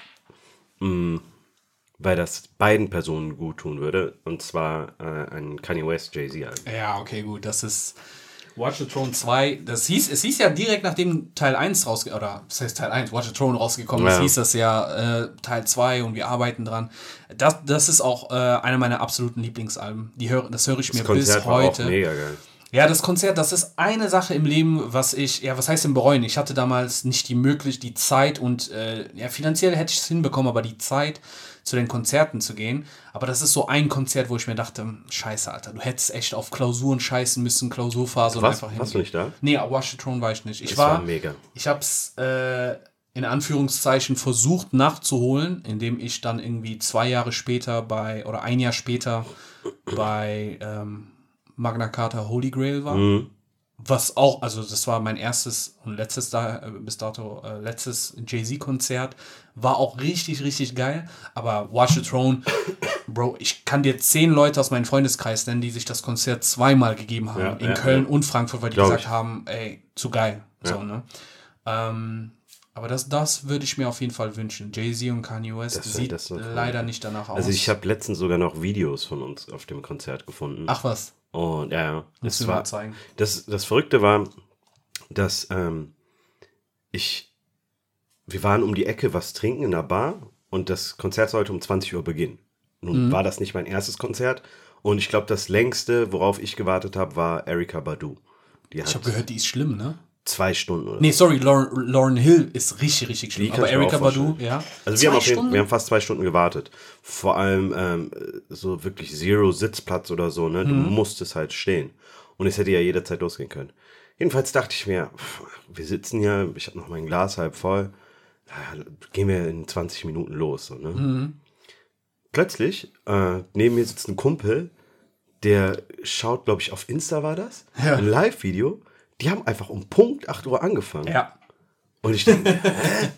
mh, weil das beiden Personen gut tun würde, und zwar äh, ein Kanye West Jay-Z-Album. Ja, okay, gut. Das ist Watch the Throne 2. Das hieß, es hieß ja direkt nachdem Teil 1 rausgekommen, oder was heißt Teil 1, Watch the Throne rausgekommen ist, Ja. hieß das ja äh, Teil 2 und wir arbeiten dran. Das, das ist auch äh, einer meiner absoluten Lieblingsalben. Die hör, das höre ich mir Das Konzert bis war heute. auch mega geil. Ja, das Konzert, das ist eine Sache im Leben, was ich, ja, was heißt denn bereuen? Ich hatte damals nicht die Möglichkeit, die Zeit und, äh, ja, finanziell hätte ich es hinbekommen, aber die Zeit, zu den Konzerten zu gehen. Aber das ist so ein Konzert, wo ich mir dachte, scheiße, Alter, du hättest echt auf Klausuren scheißen müssen, Klausurphase und Was? einfach Warst du nicht da? Nee, Watch the Throne war ich nicht. Ich Das war, war mega. ich hab's, äh, in Anführungszeichen versucht nachzuholen, indem ich dann irgendwie zwei Jahre später bei, oder ein Jahr später bei ähm, Magna Carta Holy Grail war. Mhm. Was auch, also das war mein erstes und letztes da, äh, bis dato äh, letztes Jay-Z-Konzert. War auch richtig, richtig geil. Aber Watch the Throne, Bro, ich kann dir zehn Leute aus meinem Freundeskreis nennen, die sich das Konzert zweimal gegeben haben. Ja, in ja, Köln ja. und Frankfurt, weil die Glaub gesagt ich. haben, ey, zu geil. So, ne? Ähm, aber das, das würde ich mir auf jeden Fall wünschen. Jay-Z und Kanye West Das- sieht das leider nicht danach aus. Also ich habe letztens sogar noch Videos von uns auf dem Konzert gefunden. Ach was, Und ja, Das war, das, das Verrückte war, dass ähm, ich, wir waren um die Ecke was trinken in der Bar und das Konzert sollte um 20 Uhr beginnen. Nun war das nicht mein erstes Konzert und ich glaube, das längste, worauf ich gewartet habe, war Erika Badu. Die Ich habe gehört, die ist schlimm, ne? Zwei Stunden oder Nee, sorry, Lauren, Lauren Hill ist richtig, richtig schlimm. Aber Erika Badu, ja. Also wir haben, auf jeden, wir haben fast zwei Stunden gewartet. Vor allem ähm, so wirklich Zero Sitzplatz oder so, ne? Du Mhm. musstest halt stehen. Und es hätte ja jederzeit losgehen können. Jedenfalls dachte ich mir, pff, wir sitzen hier, ich habe noch mein Glas halb voll. Ja, gehen wir in 20 Minuten los. So, ne? Mhm. Plötzlich, äh, neben mir sitzt ein Kumpel, der schaut, glaube ich, auf Insta war das, Ja. ein Live-Video. Die haben einfach um Punkt 8 Uhr angefangen. Ja. Und ich denke, hä?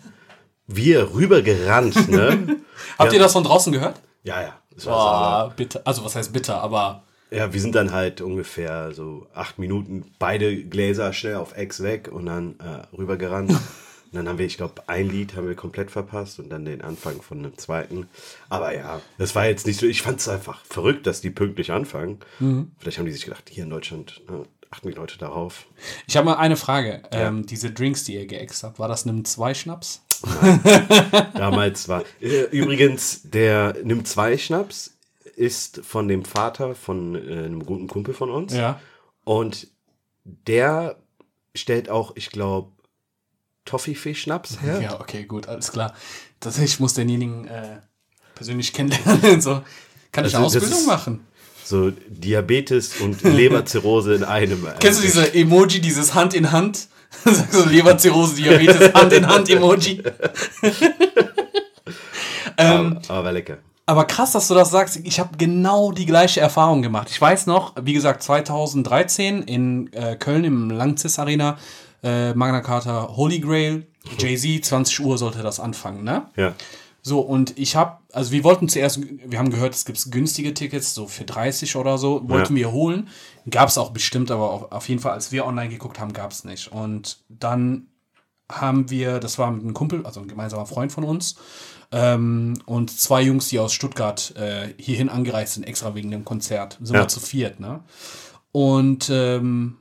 wir rübergerannt, ne? Habt Ja. ihr das von draußen gehört? Ja, ja. Das war. Boah, bitter. Also, was heißt bitter, aber Ja, wir sind dann halt ungefähr so acht Minuten beide Gläser schnell auf Ex weg und dann äh, rübergerannt. Und dann haben wir, ich glaube, ein Lied haben wir komplett verpasst und dann den Anfang von einem zweiten. Aber ja, das war jetzt nicht so. Ich fand es einfach verrückt, dass die pünktlich anfangen. Vielleicht haben die sich gedacht, hier in Deutschland ne, achten die Leute darauf. ich habe mal eine Frage. Ähm, diese Drinks, die ihr geäxt habt, war das einem Zwei-Schnaps? Ersten damals war. Äh, übrigens, der nimmt zwei Schnaps, ist von dem Vater von äh, einem guten Kumpel von uns. Ja. Und der stellt auch, ich glaube, Toffifee-Schnaps her. Ja, okay, gut, alles klar. Das, ich muss denjenigen äh, persönlich kennenlernen. so. Kann ich Also, eine das Ausbildung ist- machen? So Diabetes und Leberzirrhose in einem. Kennst du diese Emoji, dieses Hand in Hand? Sagst du Leberzirrhose, Diabetes, Hand in Hand Emoji. ähm, aber, aber lecker. aber krass, dass du das sagst. Ich habe genau die gleiche Erfahrung gemacht. Ich weiß noch, wie gesagt, 2013 in äh, Köln im Langzis Arena, äh, Magna Carta Holy Grail, Jay-Z, 20 Uhr sollte das anfangen, ne? Ja. So, und ich habe, also wir wollten zuerst, wir haben gehört, es gibt günstige Tickets, so für 30 oder so, wollten wir holen. Gab es auch bestimmt, aber auf, auf jeden Fall, als wir online geguckt haben, gab es nicht. Und dann haben wir, das war mit einem Kumpel, also ein gemeinsamer Freund von uns, ähm, und zwei Jungs, die aus Stuttgart äh, hierhin angereist sind, extra wegen dem Konzert. Sind Ja. wir zu viert, ne? Und ähm,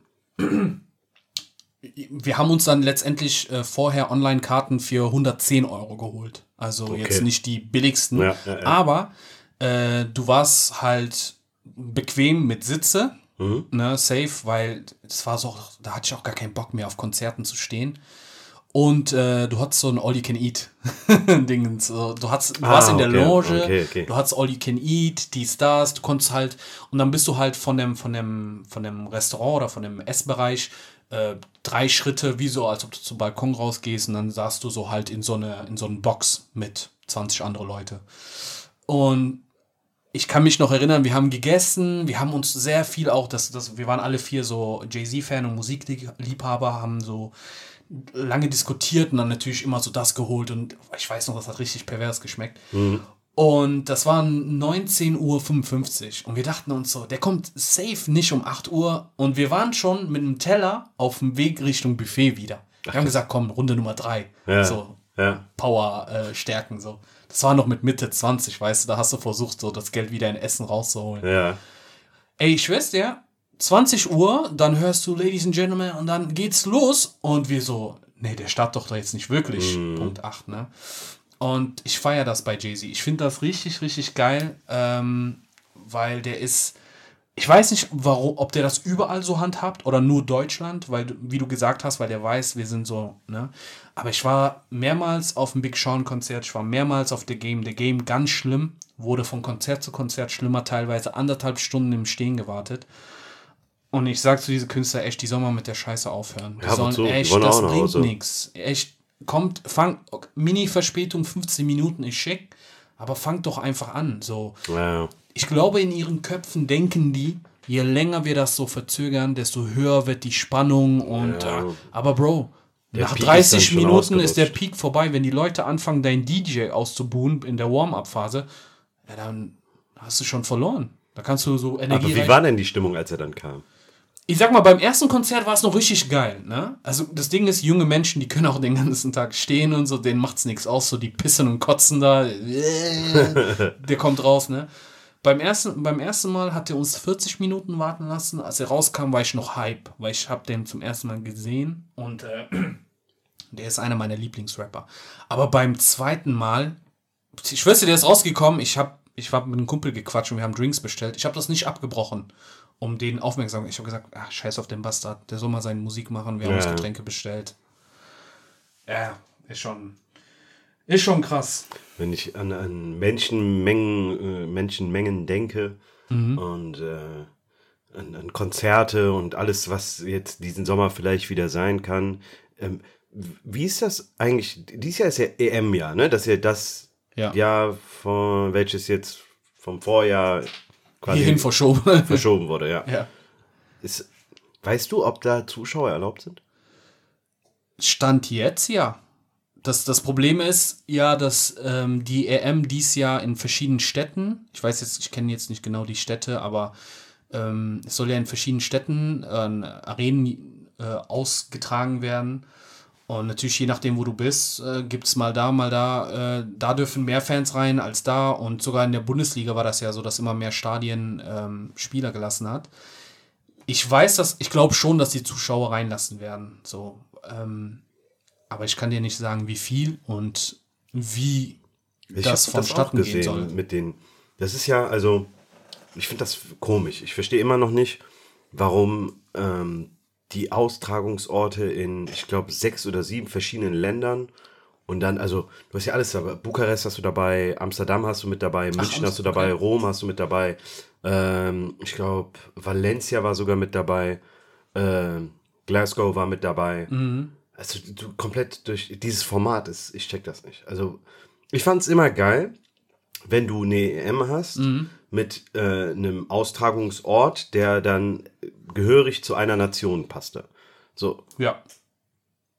wir haben uns dann letztendlich äh, vorher Online-Karten für 110 Euro geholt. Also jetzt nicht die billigsten, Ja, ja, ja. aber äh, du warst halt bequem mit Sitze, Mhm. ne, safe, weil das war so, da hatte ich auch gar keinen Bock mehr auf Konzerten zu stehen. Und äh, du hattest so ein All-You-Can-Eat-Ding. So, du, hattest, du Ah, warst in der okay, Lounge, okay, okay. du hattest All-You-Can-Eat, die Stars, du konntest halt, und dann bist du halt von dem, von dem, von dem Restaurant oder von dem Essbereich äh, drei Schritte, wie so, als ob du zum Balkon rausgehst und dann saßt du so halt in so eine, in so eine Box mit 20 andere Leute. Und ich kann mich noch erinnern, wir haben gegessen, wir haben uns sehr viel auch, das, das, wir waren alle vier so Jay-Z-Fan und Musikliebhaber, haben so lange diskutiert und dann natürlich immer so das geholt und ich weiß noch, das hat richtig pervers geschmeckt. Und das waren 19.55 Uhr und wir dachten uns so, der kommt safe nicht um 8 Uhr und wir waren schon mit einem Teller auf dem Weg Richtung Buffet wieder. Wir haben gesagt, komm, Runde Nummer 3. Ja. So, Ja. Power äh, stärken. So. Das war noch mit Mitte 20, weißt du, da hast du versucht, so das Geld wieder in Essen rauszuholen. Ja. Ey, ich schwör's dir, 20 Uhr, dann hörst du Ladies and Gentlemen und dann geht's los und wir so, nee, der startet doch da jetzt nicht wirklich. Punkt 8, ne? Und ich feiere das bei Jay-Z. Ich finde das richtig, richtig geil, ähm, weil der ist, ich weiß nicht, warum, ob der das überall so handhabt oder nur Deutschland, weil, wie du gesagt hast, weil der weiß, wir sind so, ne? Aber ich war mehrmals auf dem Big Sean Konzert, ich war mehrmals auf The Game. The Game ganz schlimm, wurde von Konzert zu Konzert schlimmer, teilweise anderthalb Stunden im Stehen gewartet. Und ich sag zu diesen Künstler, echt, die sollen mal mit der Scheiße aufhören. Die Ja, sollen? Die echt, das bringt nichts. Echt, kommt, fang, Mini-Verspätung, 15 Minuten ist schick, aber fangt doch einfach an. So, Ja. ich glaube, in ihren Köpfen denken die, je länger wir das so verzögern, desto höher wird die Spannung und Ja. äh, aber Bro, Der nach Peak ist 30 dann schon Minuten ist der. Peak vorbei, wenn die Leute anfangen, dein DJ auszubuhen in der Warm-up-Phase, ja, dann hast du schon verloren. Da kannst du so Aber Energie wie war denn die Stimmung, als er dann kam? Ich sag mal, beim ersten Konzert war es noch richtig geil, ne? Also das Ding ist, junge Menschen, die können auch den ganzen Tag stehen und so, denen macht's nichts aus, so die pissen und kotzen da. Der kommt raus, ne? Beim ersten, beim ersten Mal hat er uns 40 Minuten warten lassen. Als er rauskam, war ich noch Hype, weil ich habe den zum ersten Mal gesehen und äh, der ist einer meiner Lieblingsrapper. Aber beim zweiten Mal, ich schwör's dir, der ist rausgekommen. Ich habe ich hab mit einem Kumpel gequatscht und wir haben Drinks bestellt. Ich habe das nicht abgebrochen, um den aufmerksam. Ich habe gesagt, ach, scheiß auf den Bastard, der soll mal seine Musik machen. Wir haben uns Ja. Getränke bestellt. Ja, ist schon, ist schon krass. Wenn ich an, an Menschenmengen, äh, Menschenmengen denke Mhm. und äh, an, an Konzerte und alles, was jetzt diesen Sommer vielleicht wieder sein kann. Ähm, wie ist das eigentlich? Dieses Jahr ist ja EM-Jahr, ne? Das ist ja das Ja. Jahr, von, welches jetzt vom Vorjahr quasi Hierhin verschoben. verschoben wurde, ja. ja. Ist, weißt du, ob da Zuschauer erlaubt sind? Stand jetzt ja. Das, das Problem ist ja, dass ähm, die EM dies Jahr in verschiedenen Städten, ich weiß jetzt, ich kenne jetzt nicht genau die Städte, aber ähm, es soll ja in verschiedenen Städten äh, Arenen äh, ausgetragen werden. Und natürlich, je nachdem, wo du bist, äh, gibt es mal da, mal da. Äh, da dürfen mehr Fans rein als da. Und sogar in der Bundesliga war das ja so, dass immer mehr Stadien ähm, Spieler gelassen hat. Ich weiß, dass ich glaube schon, dass die Zuschauer reinlassen werden. So, ähm, aber ich kann dir nicht sagen, wie viel und wie Ich das vonstatten gehen soll. Mit den, das ist ja, also, ich finde das komisch. Ich verstehe immer noch nicht, warum ähm, die Austragungsorte in, ich glaube, sechs oder sieben verschiedenen Ländern und dann, also, du hast ja alles dabei. Bukarest hast du dabei, Amsterdam hast du mit dabei, München hast du dabei, Rom hast du mit dabei. Ähm, ich glaube, Valencia war sogar mit dabei. Ähm, Glasgow war mit dabei. Mhm. Also, du komplett durch dieses Format ist, ich check das nicht. Also, ich fand's immer geil, wenn du eine EM hast Mhm. mit äh, einem Austragungsort, der dann gehörig zu einer Nation passte. So, Ja.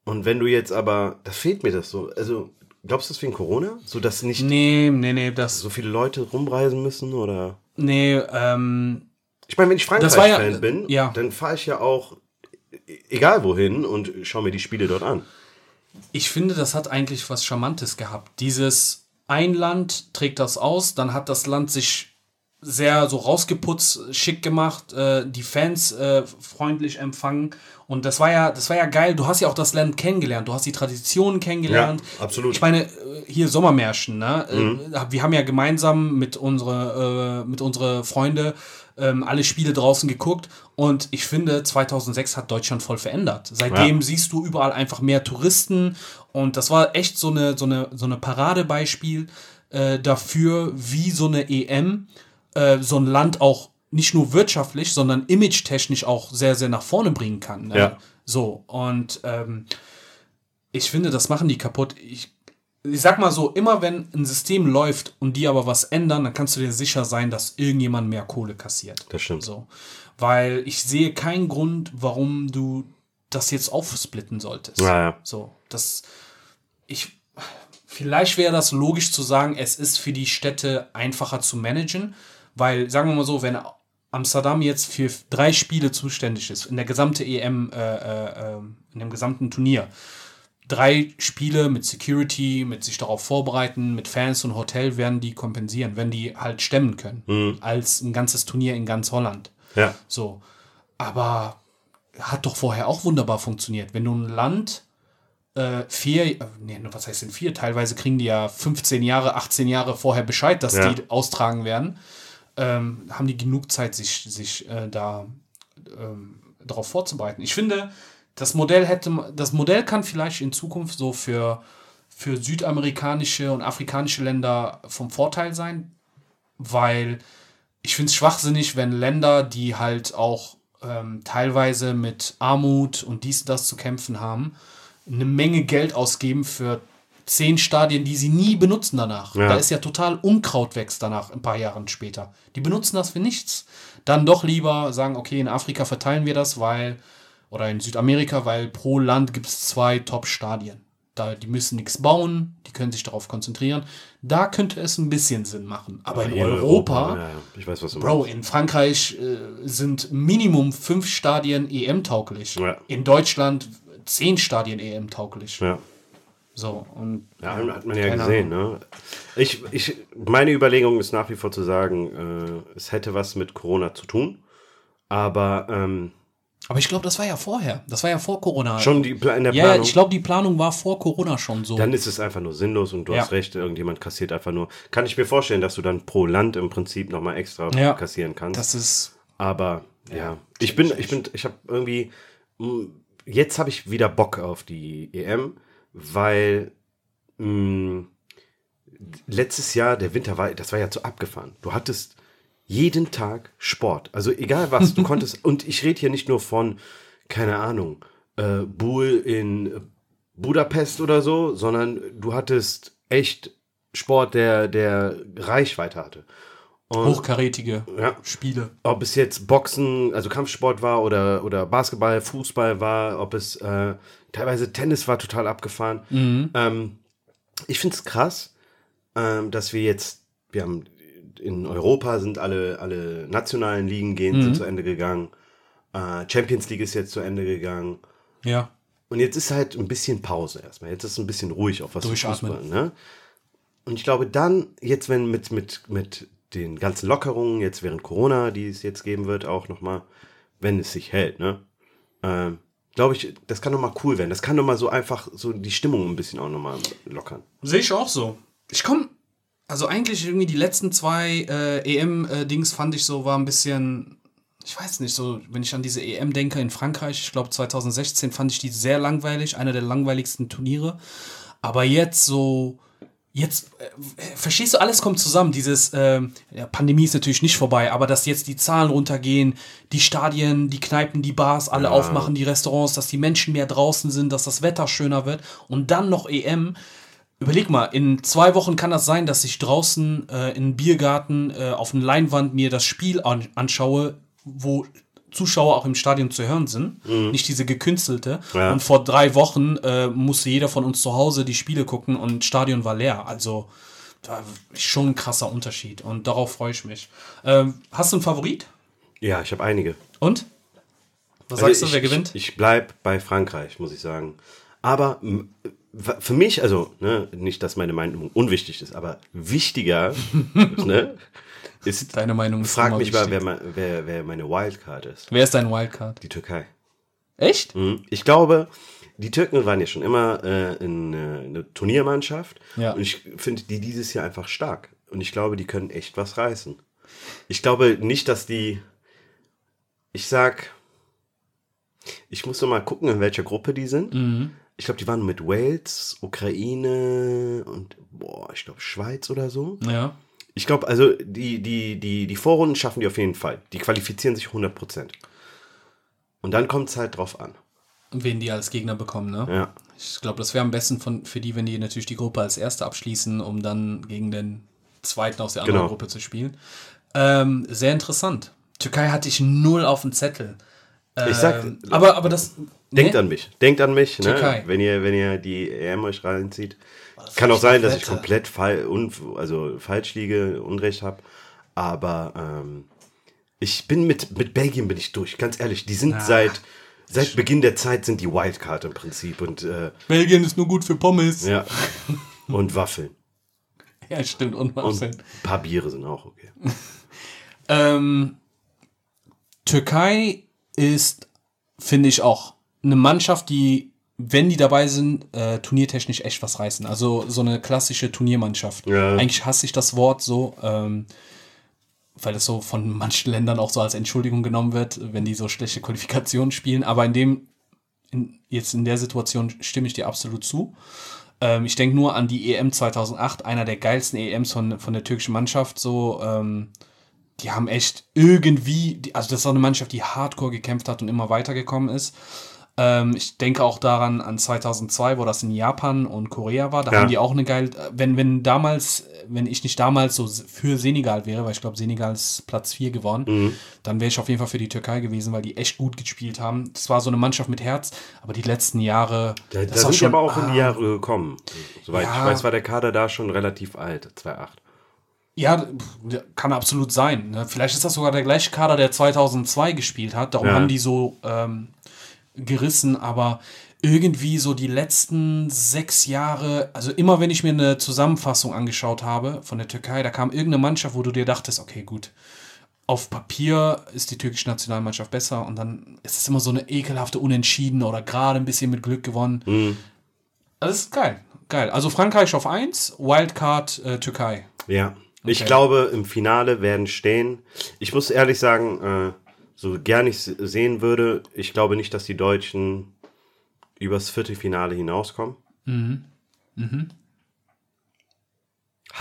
und wenn du jetzt aber, da fehlt mir das so. Also, glaubst du das wegen Corona? So, dass nicht Nee, nee, nee, das. so viele Leute rumreisen müssen oder? Nee, ähm, Ich meine, wenn ich war ja- Frankreich-Fan bin, ja. dann fahre ich ja auch egal wohin und schaue mir die Spiele dort an. ich finde, das hat eigentlich was Charmantes gehabt. Dieses ein Land trägt das aus, dann hat das Land sich sehr so rausgeputzt, schick gemacht, äh, die Fans äh, freundlich empfangen und das war ja, das war ja geil. Du hast ja auch das Land kennengelernt, du hast die Traditionen kennengelernt. Ja, absolut. Ich meine, äh, hier Sommermärschen, ne? Äh, Wir haben ja gemeinsam mit unsere, äh, mit unsere Freunde ähm, alle Spiele draußen geguckt und ich finde, 2006 hat Deutschland voll verändert. Seitdem Ja. siehst du überall einfach mehr Touristen und das war echt so eine, so eine, so eine Paradebeispiel äh, dafür, wie so eine EM äh, so ein Land auch nicht nur wirtschaftlich, sondern image-technisch auch sehr, sehr nach vorne bringen kann. Ne? Ja. So, und ähm, ich finde, das machen die kaputt. Ich, ich sag mal so, immer wenn ein System läuft und die aber was ändern, dann kannst du dir sicher sein, dass irgendjemand mehr Kohle kassiert. Das stimmt. So. Weil ich sehe keinen Grund, warum du das jetzt aufsplitten solltest. Ja, ja. So, das. Ich. Vielleicht wäre das logisch zu sagen, es ist für die Städte einfacher zu managen, weil, sagen wir mal so, wenn Amsterdam jetzt für drei Spiele zuständig ist, in der gesamten EM, äh, äh, äh, in dem gesamten Turnier, drei Spiele mit Security, mit sich darauf vorbereiten, mit Fans und Hotel werden die kompensieren, wenn die halt stemmen können, als ein ganzes Turnier in ganz Holland. Ja. So. Aber hat doch vorher auch wunderbar funktioniert. Wenn du ein Land äh, vier, äh, nee, was heißt denn vier? Teilweise kriegen die ja 15 Jahre, 18 Jahre vorher Bescheid, dass Ja. die austragen werden. Ähm, haben die genug Zeit, sich, sich äh, da ähm, darauf vorzubereiten. Ich finde, das Modell hätte, das Modell kann vielleicht in Zukunft so für, für südamerikanische und afrikanische Länder vom Vorteil sein, weil ich finde es schwachsinnig, wenn Länder, die halt auch ähm, teilweise mit Armut und dies und das zu kämpfen haben, eine Menge Geld ausgeben für zehn Stadien, die sie nie benutzen danach. Ja. Da ist ja total Unkraut wächst danach ein paar Jahre später. Die benutzen das für nichts. Dann doch lieber sagen, okay, in Afrika verteilen wir das, weil, oder in Südamerika, weil pro Land gibt es zwei Top-Stadien. Da, die müssen nichts bauen, die können sich darauf konzentrieren. Da könnte es ein bisschen Sinn machen. Aber in Hier Europa, Ja, ja. Ich weiß, was du Bro, meinst. in Frankreich äh, sind Minimum fünf Stadien EM-tauglich. Ja. In Deutschland zehn Stadien EM-tauglich. Ja. So, und Ja, hat man ja gesehen, ne? Ich, ich, meine Überlegung ist nach wie vor zu sagen, äh, es hätte was mit Corona zu tun. Aber ähm, Aber ich glaube, das war ja vorher. Das war ja vor Corona. schon die, Pla- in der ja, Planung. ja, ich glaube, die Planung war vor Corona schon so. dann ist es einfach nur sinnlos und du Ja. hast recht, irgendjemand kassiert einfach nur. Kann ich mir vorstellen, dass du dann pro Land im Prinzip nochmal extra Ja. kassieren kannst. das ist. Aber ja, ich bin, ich bin, ich habe irgendwie, jetzt habe ich wieder Bock auf die EM, weil mh, letztes Jahr der Winter war, das war ja zu abgefahren. Du hattest jeden Tag Sport, also egal was, du konntest. Und ich rede hier nicht nur von, keine Ahnung, äh, Buhl in Budapest oder so, sondern du hattest echt Sport, der, der Reichweite hatte. Und Hochkarätige Ja. Spiele. ob es jetzt Boxen, also Kampfsport war oder, oder Basketball, Fußball war, ob es äh, teilweise Tennis war total abgefahren. Ähm, ich finde es krass, ähm, dass wir jetzt, wir haben in Europa sind alle, alle nationalen Ligen gehen, sind zu Ende gegangen. Äh, Champions League ist jetzt zu Ende gegangen. Ja. Und jetzt ist halt ein bisschen Pause erstmal. Jetzt ist ein bisschen ruhig auf was Durchatmen. Fußball. Ne? Und ich glaube dann, jetzt wenn mit, mit, mit den ganzen Lockerungen, jetzt während Corona, die es jetzt geben wird, auch nochmal, wenn es sich hält, ne? Ähm, glaube ich, das kann nochmal cool werden. Das kann nochmal so einfach so die Stimmung ein bisschen auch nochmal lockern. Sehe ich auch so. Ich komme, also eigentlich irgendwie die letzten zwei äh, EM-Dings fand ich so, war ein bisschen, ich weiß nicht, so, wenn ich an diese EM denke in Frankreich, ich glaube 2016 fand ich die sehr langweilig, einer der langweiligsten Turniere. Aber jetzt so, jetzt, äh, verstehst du, alles kommt zusammen. Dieses, ähm, ja, Pandemie ist natürlich nicht vorbei, aber dass jetzt die Zahlen runtergehen, die Stadien, die Kneipen, die Bars alle Ja. aufmachen, die Restaurants, dass die Menschen mehr draußen sind, dass das Wetter schöner wird und dann noch EM. Überleg mal, in zwei Wochen kann das sein, dass ich draußen äh, in einem Biergarten äh, auf einer Leinwand mir das Spiel an anschaue, wo Zuschauer auch im Stadion zu hören sind, nicht diese gekünstelte. Ja. Und vor drei Wochen äh, musste jeder von uns zu Hause die Spiele gucken und Stadion war leer. Also da ist schon ein krasser Unterschied und darauf freue ich mich. Ähm, hast du einen Favorit? Ja, ich habe einige. Und? Was Also sagst du, ich, wer gewinnt? Ich, ich bleib bei Frankreich, muss ich sagen. Aber für mich, also, ne, nicht, dass meine Meinung unwichtig ist, aber wichtiger, ne, ist, Deine Meinung ist frag mich mal, wer, wer, wer meine Wildcard ist. Wer ist dein Wildcard? Die Türkei. Echt? Mhm. Ich glaube, die Türken waren ja schon immer äh, in, äh, eine Turniermannschaft. Ja. Und ich finde die dieses Jahr einfach stark. Und ich glaube, die können echt was reißen. Ich glaube nicht, dass die. Ich sag. Ich muss noch mal gucken, in welcher Gruppe die sind. Mhm. Ich glaube, die waren mit Wales, Ukraine und boah, ich glaube Schweiz oder so. Ja. Ich glaube, also die, die, die, die Vorrunden schaffen die auf jeden Fall. Die qualifizieren sich 100%. Und dann kommt es halt drauf an. Wen die als Gegner bekommen, ne? Ja. Ich glaube, das wäre am besten von, für die, wenn die natürlich die Gruppe als Erste abschließen, um dann gegen den Zweiten aus der anderen Genau. Gruppe zu spielen. Ähm, sehr interessant. Türkei hatte ich null auf dem Zettel. Ich sag, Ähm, aber, aber das. denkt ne? an mich. Denkt an mich, ne? Wenn ihr wenn ihr die EM euch reinzieht. das Kann auch sein, dass ich Wette. komplett fall, un, also falsch liege, Unrecht habe. Aber ähm, ich bin mit, mit Belgien bin ich durch, ganz ehrlich. Die sind seit, seit Beginn der Zeit sind die Wildcard im Prinzip. Und äh, Belgien ist nur gut für Pommes. ja. Und Waffeln. Ja, stimmt. Und, Und und ein paar Biere sind auch okay. ähm, Türkei ist, finde ich auch, eine Mannschaft, die, wenn die dabei sind, äh, turniertechnisch echt was reißen. Also so eine klassische Turniermannschaft. Ja. Eigentlich hasse ich das Wort so, ähm, weil es so von manchen Ländern auch so als Entschuldigung genommen wird, wenn die so schlechte Qualifikationen spielen. Aber in dem, in, jetzt in der Situation stimme ich dir absolut zu. Ähm, ich denke nur an die EM 2008, einer der geilsten EMs von, von der türkischen Mannschaft. So, ähm, die haben echt irgendwie, also das ist auch eine Mannschaft, die hardcore gekämpft hat und immer weitergekommen ist. Ähm, ich denke auch daran an 2002, wo das in Japan und Korea war. Da Ja. haben die auch eine geile, wenn, wenn damals, wenn ich nicht damals so für Senegal wäre, weil ich glaube, Senegal ist Platz 4 geworden, Mhm. dann wäre ich auf jeden Fall für die Türkei gewesen, weil die echt gut gespielt haben. Das war so eine Mannschaft mit Herz, aber die letzten Jahre. Da, da das war sind die schon- aber auch in die ah, Jahre gekommen. Soweit Ja. ich weiß, war der Kader da schon relativ alt, 2,8. Ja, kann absolut sein. ne? Vielleicht ist das sogar der gleiche Kader, der 2002 gespielt hat. Darum Ja. haben die so ähm, gerissen. Aber irgendwie so die letzten sechs Jahre, also immer wenn ich mir eine Zusammenfassung angeschaut habe von der Türkei, da kam irgendeine Mannschaft, wo du dir dachtest, okay, gut, auf Papier ist die türkische Nationalmannschaft besser und dann ist es immer so eine ekelhafte Unentschieden oder gerade ein bisschen mit Glück gewonnen. Das ist geil. Geil. Also Frankreich auf 1, Wildcard äh, Türkei. Ja, ich Okay. glaube, im Finale werden stehen. Ich muss ehrlich sagen, äh, so gern ich sehen würde, ich glaube nicht, dass die Deutschen übers Viertelfinale hinauskommen. Mhm.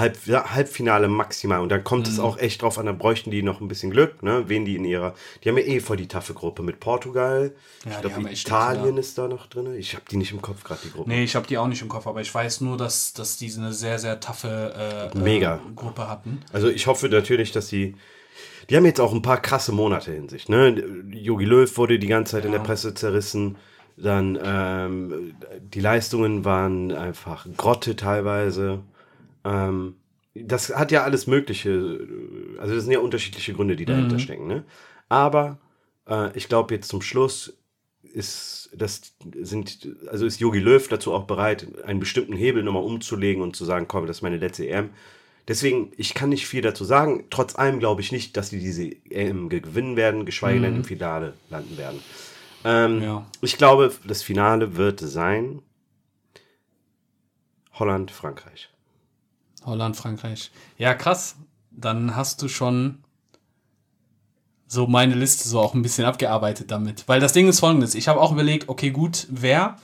Halb, ja, Halbfinale maximal. Und dann kommt es Mhm. auch echt drauf an, da bräuchten die noch ein bisschen Glück, ne? Wen die in ihrer. Die haben ja eh voll die taffe Gruppe mit Portugal. Ja, ich glaube, Italien ja. ist da noch drin. Ich habe die nicht im Kopf gerade, die Gruppe. Nee, ich habe die auch nicht im Kopf, aber ich weiß nur, dass, dass die eine sehr, sehr taffe äh, Mega. Äh, Gruppe hatten. Also ich hoffe natürlich, dass die. Die haben jetzt auch ein paar krasse Monate in sich. Ne? Jogi Löw wurde die ganze Zeit in der Presse zerrissen. Dann ähm, die Leistungen waren einfach Grotte teilweise. Ähm, das hat ja alles Mögliche. Also das sind ja unterschiedliche Gründe, die dahinter stecken. Ne? Aber äh, ich glaube jetzt zum Schluss ist das sind also ist Jogi Löw dazu auch bereit, einen bestimmten Hebel nochmal umzulegen und zu sagen, komm, das ist meine letzte EM. Deswegen, ich kann nicht viel dazu sagen. Trotz allem glaube ich nicht, dass die diese EM gewinnen werden, geschweige denn im Finale landen werden. Ähm, Ja. Ich glaube, das Finale wird sein Holland, Frankreich. Holland, Frankreich. Ja, krass. Dann hast du schon so meine Liste so auch ein bisschen abgearbeitet damit. Weil das Ding ist folgendes. Ich habe auch überlegt, okay, gut, wer?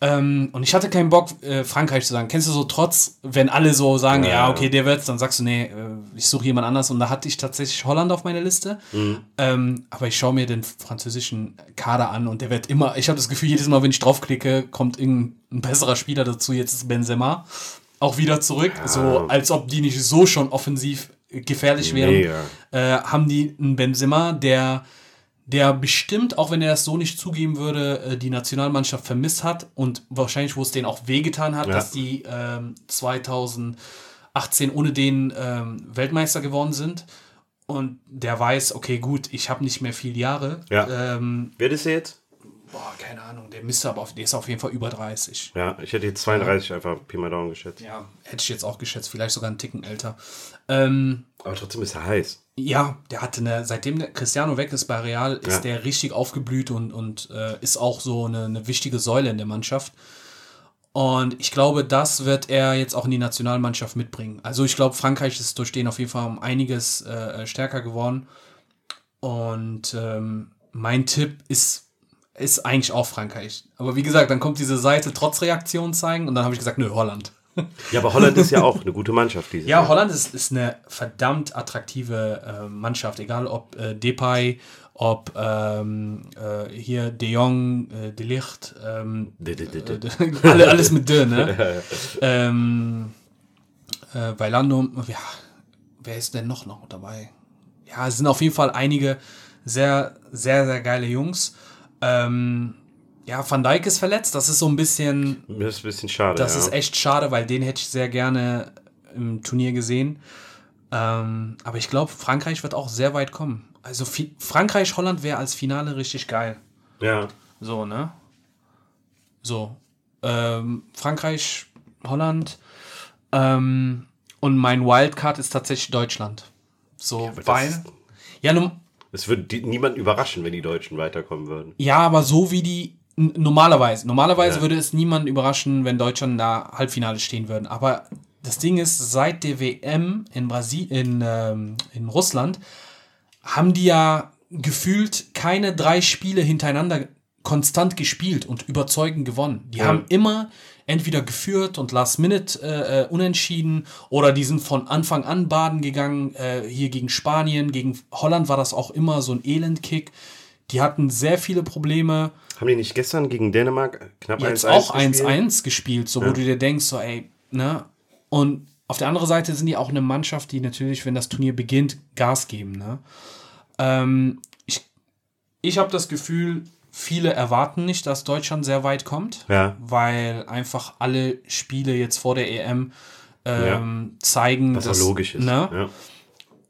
Ähm, und ich hatte keinen Bock, äh, Frankreich zu sagen. Kennst du so trotz, wenn alle so sagen, ja, Ja. okay, der wird's, dann sagst du, nee, äh, ich suche jemand anders. Und da hatte ich tatsächlich Holland auf meiner Liste. Ähm, aber ich schaue mir den französischen Kader an und der wird immer, ich habe das Gefühl, jedes Mal, wenn ich draufklicke, kommt irgendein besserer Spieler dazu. Jetzt ist Benzema auch wieder zurück. So, als ob die nicht so schon offensiv gefährlich wären Mega. äh, haben die einen Benzema, der, der bestimmt, auch wenn er das so nicht zugeben würde, äh, die Nationalmannschaft vermisst hat und wahrscheinlich, wo es denen auch wehgetan hat, Ja. dass die ähm, 2018 ohne den ähm, Weltmeister geworden sind. Und der weiß, okay, gut, ich habe nicht mehr viele Jahre. Ja. Ähm, Wer ist er jetzt? Boah, keine Ahnung, der müsste aber auf, der ist auf jeden Fall über 30. Ja, ich hätte jetzt 32 einfach Pi mal Daumen geschätzt. Ja, hätte ich jetzt auch geschätzt, vielleicht sogar einen Ticken älter. Ähm, Aber trotzdem ist er heiß. Ja, der hatte eine, seitdem der Cristiano weg ist bei Real, ist Ja. der richtig aufgeblüht und, und äh, ist auch so eine, eine wichtige Säule in der Mannschaft. Und ich glaube, das wird er jetzt auch in die Nationalmannschaft mitbringen. Also ich glaube, Frankreich ist durch den auf jeden Fall um einiges äh, stärker geworden. Und ähm, mein Tipp ist, ist eigentlich auch Frankreich. Aber wie gesagt, dann kommt diese Seite trotz Reaktion zeigen und dann habe ich gesagt, nö, Holland. Ja, aber Holland ist ja auch eine gute Mannschaft dieses Ja, Jahr. Holland ist, ist eine verdammt attraktive äh, Mannschaft, egal ob äh, Depay, ob ähm, äh, hier De Jong, äh, De Ligt, ähm, D- d- d- d- äh, alle, alles mit De, ne? ähm, äh, Bailando, ja, wer ist denn noch noch dabei? Ja, es sind auf jeden Fall einige sehr, sehr, sehr geile Jungs. Ähm, ja, Van Dijk ist verletzt, das ist so ein bisschen Das ist ein bisschen schade. das ja. ist echt schade, weil den hätte ich sehr gerne im Turnier gesehen. Ähm, aber ich glaube, Frankreich wird auch sehr weit kommen. Also Fi- Frankreich, Holland wäre als Finale richtig geil. Ja. So, ne? So. Ähm, Frankreich, Holland. Ähm, und mein Wildcard ist tatsächlich Deutschland. So, das weil. Ja, nun, Es würde die, niemanden überraschen, wenn die Deutschen weiterkommen würden. Ja, aber so wie die normalerweise. Normalerweise Ja. würde es niemanden überraschen, wenn Deutschland da Halbfinale stehen würden. Aber das Ding ist, seit der WM in Brasil in, ähm, in Russland haben die ja gefühlt keine drei Spiele hintereinander konstant gespielt und überzeugend gewonnen. Die Ja. haben immer entweder geführt und Last Minute äh, äh, unentschieden oder die sind von Anfang an baden gegangen. Äh, hier gegen Spanien, gegen Holland war das auch immer so ein Elendkick. Die hatten sehr viele Probleme. Haben die nicht gestern gegen Dänemark knapp 1-1 Jetzt auch gespielt? 1-1 gespielt, so wo du dir denkst, so ey, ne? Und auf der anderen Seite sind die auch eine Mannschaft, die natürlich, wenn das Turnier beginnt, Gas geben, ne? Ähm, ich ich habe das Gefühl, viele erwarten nicht, dass Deutschland sehr weit kommt, Ja. weil einfach alle Spiele jetzt vor der EM ähm, zeigen, Was auch dass, logisch ist. Ne? Ja.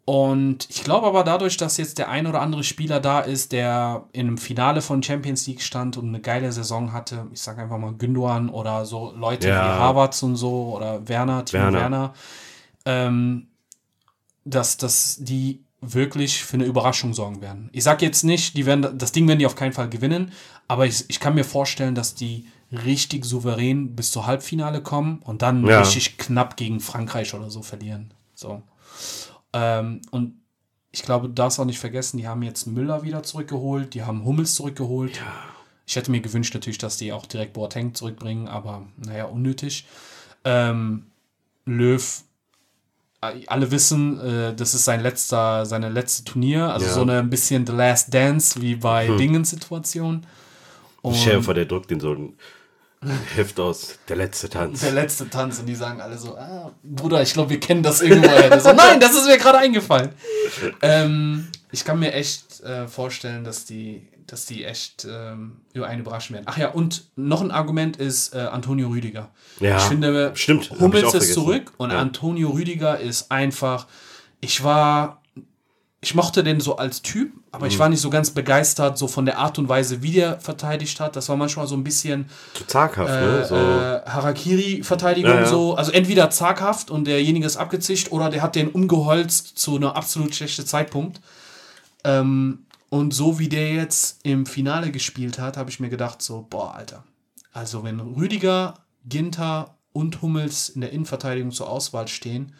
Und ich glaube aber dadurch, dass jetzt der ein oder andere Spieler da ist, der in einem Finale von Champions League stand und eine geile Saison hatte, ich sage einfach mal Gündogan oder so Leute Ja. wie Havertz und so oder Werner, Timo Werner, Werner. ähm, dass, dass die wirklich für eine Überraschung sorgen werden. Ich sage jetzt nicht, die werden, das Ding werden die auf keinen Fall gewinnen, aber ich, ich kann mir vorstellen, dass die richtig souverän bis zur Halbfinale kommen und dann Ja. richtig knapp gegen Frankreich oder so verlieren. So. Ähm, und ich glaube, du darfst auch nicht vergessen, die haben jetzt Müller wieder zurückgeholt, die haben Hummels zurückgeholt. Ich hätte mir gewünscht natürlich, dass die auch direkt Boateng zurückbringen, aber naja, unnötig. Ähm, Löw, alle wissen, äh, das ist sein letzter, seine letzte Turnier, also Ja. so eine ein bisschen The Last Dance wie bei Hm. Dingen-Situation. Und Stell dir vor, der drückt den so ein Heft aus. Der letzte Tanz. der letzte Tanz und die sagen alle so, ah, Bruder, ich glaube, wir kennen das irgendwoher. Der so, nein, das ist mir gerade eingefallen. ähm, ich kann mir echt äh, vorstellen, dass die, dass die echt ähm, über einen überraschen werden. Ach ja, und noch ein Argument ist äh, Antonio Rüdiger. Ja, ich finde, stimmt, Hummels ist zurück und Ja. Antonio Rüdiger ist einfach, ich war ich mochte den so als Typ, aber Mhm. ich war nicht so ganz begeistert, so von der Art und Weise, wie der verteidigt hat. Das war manchmal so ein bisschen Zu zaghaft, ne? So. äh, Harakiri-Verteidigung Ja, ja. so. Also entweder zaghaft und derjenige ist abgezischt oder der hat den umgeholzt zu einem absolut schlechten Zeitpunkt. Ähm, Und so wie der jetzt im Finale gespielt hat, habe ich mir gedacht, so, boah, Alter. Also wenn Rüdiger, Ginter und Hummels in der Innenverteidigung zur Auswahl stehen,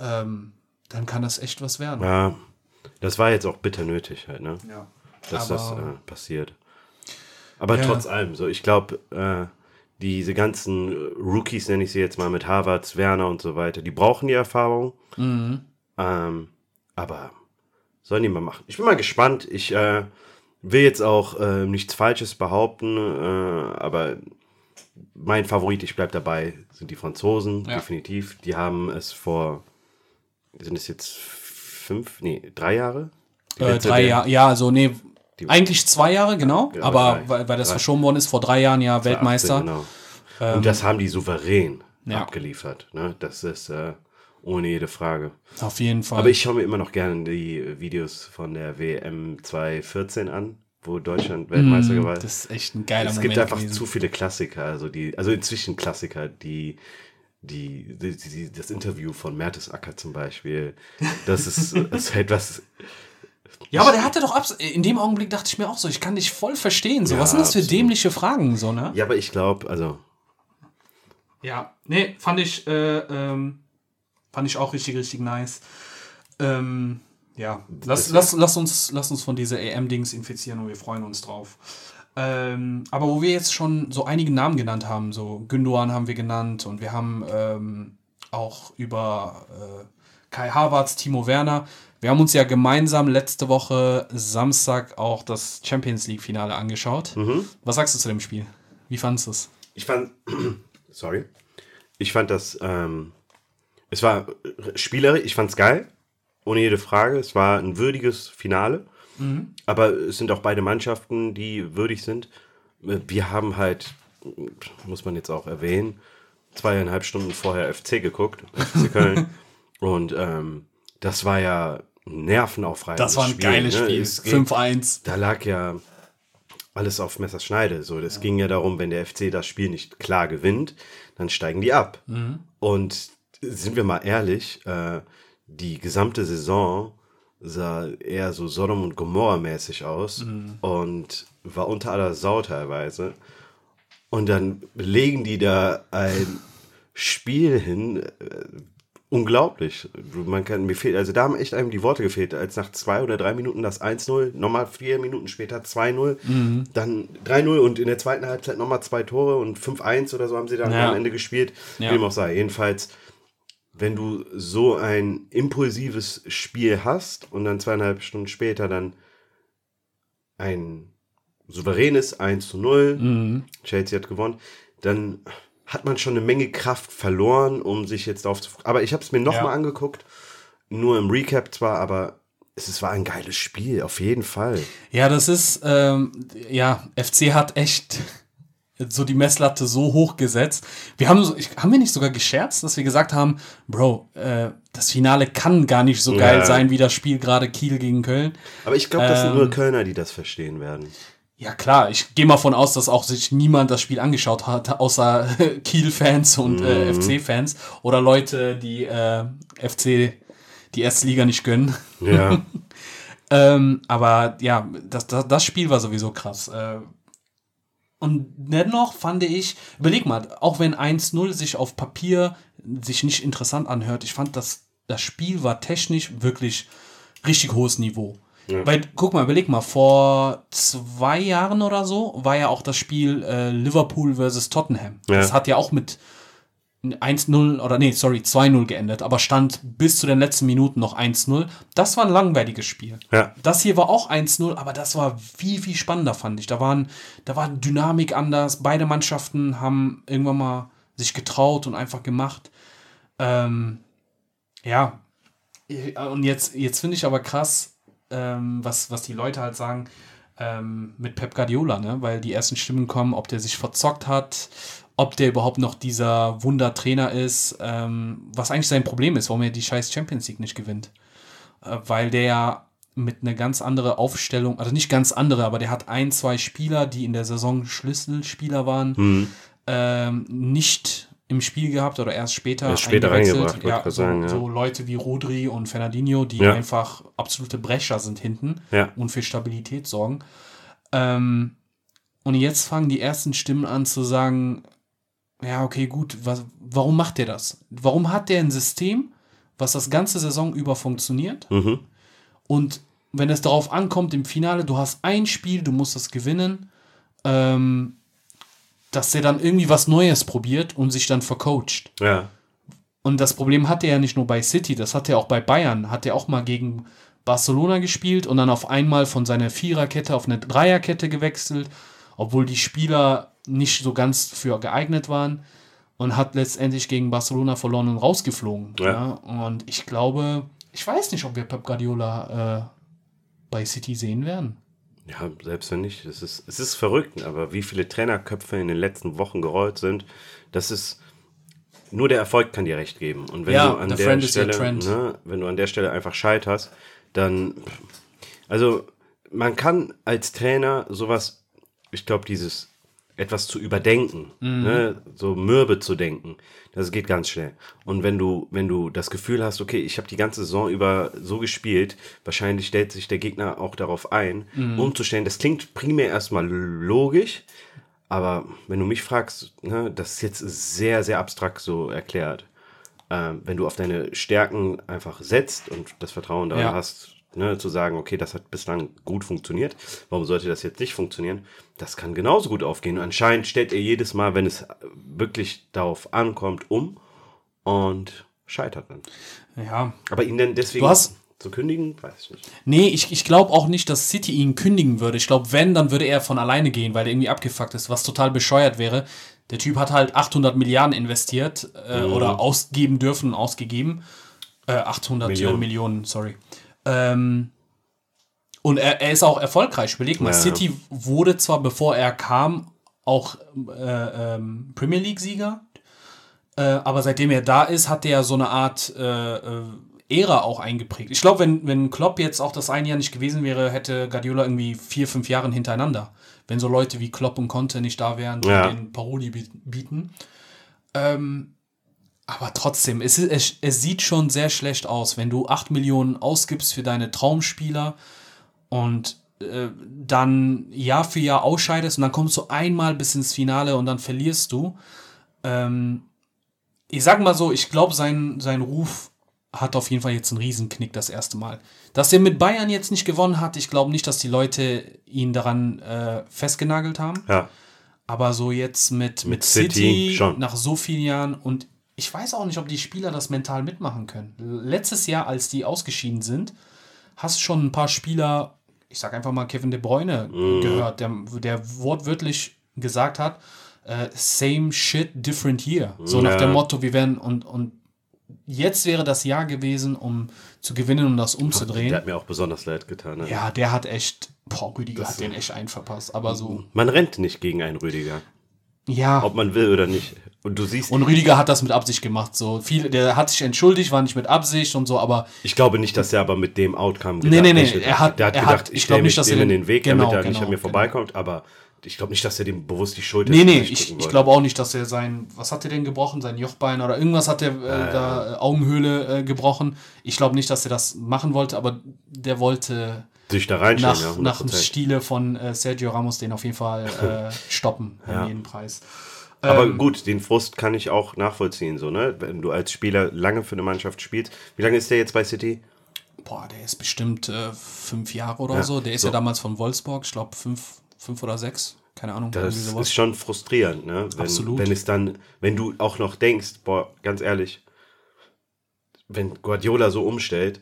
ähm, dann kann das echt was werden. Ja, das war jetzt auch bitter nötig halt, ne? Ja. Dass Aber- das äh, passiert. Aber Ja. trotz allem, so ich glaube, äh, diese ganzen Rookies, nenne ich sie jetzt mal mit Harvards, Werner und so weiter, die brauchen die Erfahrung. Mhm. Ähm, aber sollen die mal machen. Ich bin mal gespannt. Ich äh, will jetzt auch äh, nichts Falsches behaupten, äh, aber mein Favorit, ich bleib dabei, sind die Franzosen, Ja. definitiv. Die haben es vor, sind es jetzt fünf, nee, drei Jahre? Äh, drei Jahre, ja, also nee, eigentlich zwei Jahre, genau. Ja, aber drei. weil, weil das Drei. verschoben worden ist, vor drei Jahren ja Weltmeister. 18, genau. Und das haben die souverän ja. abgeliefert. Ne? Das ist äh, ohne jede Frage. Auf jeden Fall. Aber ich schaue mir immer noch gerne die Videos von der WM 2014 an, wo Deutschland Weltmeister geworden Mm, das ist echt ein geiler Es Moment gibt einfach gewesen. zu viele Klassiker, also die, also inzwischen Klassiker, die, die, die, die das Interview von Mertesacker zum Beispiel, das ist, das ist etwas, Ja, aber der hatte doch abs in dem Augenblick dachte ich mir auch so, ich kann dich voll verstehen. So, Ja, was sind das für absolut. dämliche Fragen, so, ne? ja, aber ich glaube, also, Ja, nee, fand ich, äh, ähm, fand ich auch richtig, richtig nice. Ähm, ja, lass, lass, lass, uns, lass uns von dieser EM-Dings infizieren und wir freuen uns drauf. Ähm, aber wo wir jetzt schon so einige Namen genannt haben, so Gündogan haben wir genannt und wir haben ähm, auch über äh, Kai Havertz, Timo Werner. Wir haben uns ja gemeinsam letzte Woche Samstag auch das Champions League-Finale angeschaut. Was sagst du zu dem Spiel? Wie fandest du es? ich fand, sorry, ich fand das, ähm, es war spielerisch, ich fand's geil, ohne jede Frage, es war ein würdiges Finale. Aber es sind auch beide Mannschaften, die würdig sind. Wir haben halt, muss man jetzt auch erwähnen, zweieinhalb Stunden vorher FC geguckt, FC Köln. Und ähm, das war ja ein nervenaufreibendes Das war ein geiles ne? Spiel. Es ging- 5-1. Da lag ja alles auf Messerschneide. So, das ging ja darum, wenn der FC das Spiel nicht klar gewinnt, dann steigen die ab. Und sind wir mal ehrlich, äh, die gesamte Saison sah eher so Sodom und Gomorra mäßig aus und war unter aller Sau teilweise. Und dann legen die da ein Spiel hin, äh, unglaublich. Man kann, mir fehlt, also da haben echt einem die Worte gefehlt, als nach zwei oder drei Minuten das 1-0, nochmal vier Minuten später 2-0, dann 3-0 und in der zweiten Halbzeit nochmal zwei Tore und 5-1 oder so haben sie dann Ja. am Ende gespielt. Ja. Wie dem auch sei. Jedenfalls, wenn du so ein impulsives Spiel hast und dann zweieinhalb Stunden später dann ein souveränes 1 zu 0, Chelsea hat gewonnen, dann hat man schon eine Menge Kraft verloren, um sich jetzt darauf zu. Aber ich habe es mir nochmal Ja. mal angeguckt, nur im Recap zwar, aber es war ein geiles Spiel, auf jeden Fall. Ja, das ist, ähm, ja, FC hat echt so die Messlatte so hoch gesetzt. Wir haben, ich, haben wir nicht sogar gescherzt, dass wir gesagt haben, Bro, äh, das Finale kann gar nicht so geil Ja. sein wie das Spiel gerade Kiel gegen Köln. Aber ich glaube, das sind Ähm. nur Kölner, die das verstehen werden. Ja klar, ich gehe mal von aus, dass auch sich niemand das Spiel angeschaut hat, außer Kiel-Fans und äh, FC-Fans oder Leute, die äh, FC die erste Liga nicht gönnen. Ja. Ähm, aber ja, das, das, das Spiel war sowieso krass. Äh, und dennoch fand ich, überleg mal, auch wenn 1-0 sich auf Papier sich nicht interessant anhört, ich fand, das, das Spiel war technisch wirklich richtig hohes Niveau. Weil, guck mal, überleg mal, vor zwei Jahren oder so war ja auch das Spiel äh, Liverpool versus Tottenham. Ja. Das hat ja auch mit 1-0 oder nee, sorry, 2-0 geendet, aber stand bis zu den letzten Minuten noch 1-0. Das war ein langweiliges Spiel. Ja. Das hier war auch 1-0, aber das war viel, viel spannender, fand ich. Da, waren, da war Dynamik anders. Beide Mannschaften haben irgendwann mal sich getraut und einfach gemacht. Ähm, ja. Und jetzt, jetzt finde ich aber krass, ähm, was, was die Leute halt sagen ähm, mit Pep Guardiola, ne? weil die ersten Stimmen kommen, ob der sich verzockt hat, ob der überhaupt noch dieser Wundertrainer ist, ähm, was eigentlich sein Problem ist, warum er die scheiß Champions League nicht gewinnt. Äh, weil der ja mit einer ganz andere Aufstellung, also nicht ganz andere, aber der hat ein, zwei Spieler, die in der Saison Schlüsselspieler waren, ähm, nicht im Spiel gehabt oder erst später, Erst später eingewechselt. reingebracht, Ja, so, sagen, ja. so Leute wie Rodri und Fernandinho, die Ja. einfach absolute Brecher sind hinten Ja. und für Stabilität sorgen. Ähm, und jetzt fangen die ersten Stimmen an zu sagen, ja, okay, gut, was, warum macht der das? Warum hat der ein System, was das ganze Saison über funktioniert? Mhm. Und wenn es darauf ankommt im Finale, du hast ein Spiel, du musst das gewinnen, ähm, dass der dann irgendwie was Neues probiert und sich dann vercoacht. Ja. Und das Problem hat er ja nicht nur bei City, das hat er auch bei Bayern. Hat er auch mal gegen Barcelona gespielt und dann auf einmal von seiner Viererkette auf eine Dreierkette gewechselt, obwohl die Spieler nicht so ganz für geeignet waren und hat letztendlich gegen Barcelona verloren und rausgeflogen. Ja. Ja. Und ich glaube, ich weiß nicht, ob wir Pep Guardiola äh, bei City sehen werden. Ja, selbst wenn nicht. Es ist, es ist verrückt, aber wie viele Trainerköpfe in den letzten Wochen gerollt sind, das ist. Nur der Erfolg kann dir recht geben. Und wenn Ja, du an der Stelle, ne, wenn du an der Stelle einfach scheiterst, dann. Also, man kann als Trainer sowas, ich glaube, dieses etwas zu überdenken, Mhm. ne, so mürbe zu denken, das geht ganz schnell. Und wenn du, wenn du das Gefühl hast, okay, ich habe die ganze Saison über so gespielt, wahrscheinlich stellt sich der Gegner auch darauf ein, Mhm. umzustellen. Das klingt primär erstmal logisch, aber wenn du mich fragst, ne, das ist jetzt sehr, sehr abstrakt so erklärt. Ähm, wenn du auf deine Stärken einfach setzt und das Vertrauen daran Ja. hast, ne, zu sagen, okay, das hat bislang gut funktioniert, warum sollte das jetzt nicht funktionieren? Das kann genauso gut aufgehen. Und anscheinend stellt er jedes Mal, wenn es wirklich darauf ankommt, um und scheitert dann. Ja, Aber ihn dann deswegen Du hast- zu kündigen, weiß ich nicht. Nee, ich, ich glaube auch nicht, dass City ihn kündigen würde. Ich glaube, wenn, dann würde er von alleine gehen, weil er irgendwie abgefuckt ist, was total bescheuert wäre. Der Typ hat halt 800 Milliarden investiert äh, oder ausgeben dürfen und ausgegeben. Äh, 800 Millionen, Millionen. Millionen sorry. Ähm, und er, er ist auch erfolgreich. Überleg mal, Ja. City wurde zwar, bevor er kam, auch äh, ähm, Premier League-Sieger. Äh, aber seitdem er da ist, hat er so eine Art äh, äh, Ära auch eingeprägt. Ich glaube, wenn, wenn Klopp jetzt auch das ein Jahr nicht gewesen wäre, hätte Guardiola irgendwie vier, fünf Jahre hintereinander. Wenn so Leute wie Klopp und Conte nicht da wären, die Ja. den Paroli bi- bieten. Ähm, aber trotzdem, es, es, es sieht schon sehr schlecht aus, wenn du 8 Millionen ausgibst für deine Traumspieler und äh, dann Jahr für Jahr ausscheidest und dann kommst du einmal bis ins Finale und dann verlierst du. Ähm, ich sag mal so, ich glaube, sein, sein Ruf hat auf jeden Fall jetzt einen Riesenknick das erste Mal. Dass er mit Bayern jetzt nicht gewonnen hat, ich glaube nicht, dass die Leute ihn daran äh, festgenagelt haben. Ja, Aber so jetzt mit, mit, City City, schon. nach so vielen Jahren und ich weiß auch nicht, ob die Spieler das mental mitmachen können. Letztes Jahr, als die ausgeschieden sind, hast schon ein paar Spieler, ich sag einfach mal Kevin De Bruyne Mhm. gehört, der, der wortwörtlich gesagt hat, äh, same shit, different year. So nach Ja. dem Motto, wir werden und, und jetzt wäre das Jahr gewesen, um zu gewinnen und das umzudrehen. der hat mir auch besonders leid getan. Ne? ja, der hat echt, boah, Rüdiger hat den echt einen verpasst. Aber so, Man rennt nicht gegen einen Rüdiger, ja. ob man will oder nicht. Und du siehst, Und Rüdiger hat das mit Absicht gemacht. So viel, der hat sich entschuldigt, war nicht mit Absicht und so, aber ich glaube nicht, dass er aber mit dem Outcome Nee, nee, nee, rechnet. er hat- der hat er gedacht, hat- ich ich stelle glaub mich nicht, dass er in den- den Weg, genau, damit er nicht genau, an mir genau. vorbeikommt, aber ich glaube nicht, dass er dem bewusst die Schulter nee, nee, ich, ich glaube auch nicht, dass er sein, was hat er denn gebrochen? Sein Jochbein oder irgendwas hat er äh, da äh, Augenhöhle äh, gebrochen. Ich glaube nicht, dass er das machen wollte, aber der wollte sich da nach, ja, nach dem 100%. Stile von äh, Sergio Ramos den auf jeden Fall äh, stoppen, um Ja. jeden Preis. Aber Ähm, gut, den Frust kann ich auch nachvollziehen, so, ne? Wenn du als Spieler lange für eine Mannschaft spielst. Wie lange ist der jetzt bei City? Boah, der ist bestimmt äh, fünf Jahre oder Ja, so. Der ist so. ja damals von Wolfsburg, ich glaube fünf, fünf oder sechs. Keine Ahnung. Das ist schon frustrierend, ne? Wenn, Absolut. wenn es dann, wenn du auch noch denkst, boah, ganz ehrlich, wenn Guardiola so umstellt,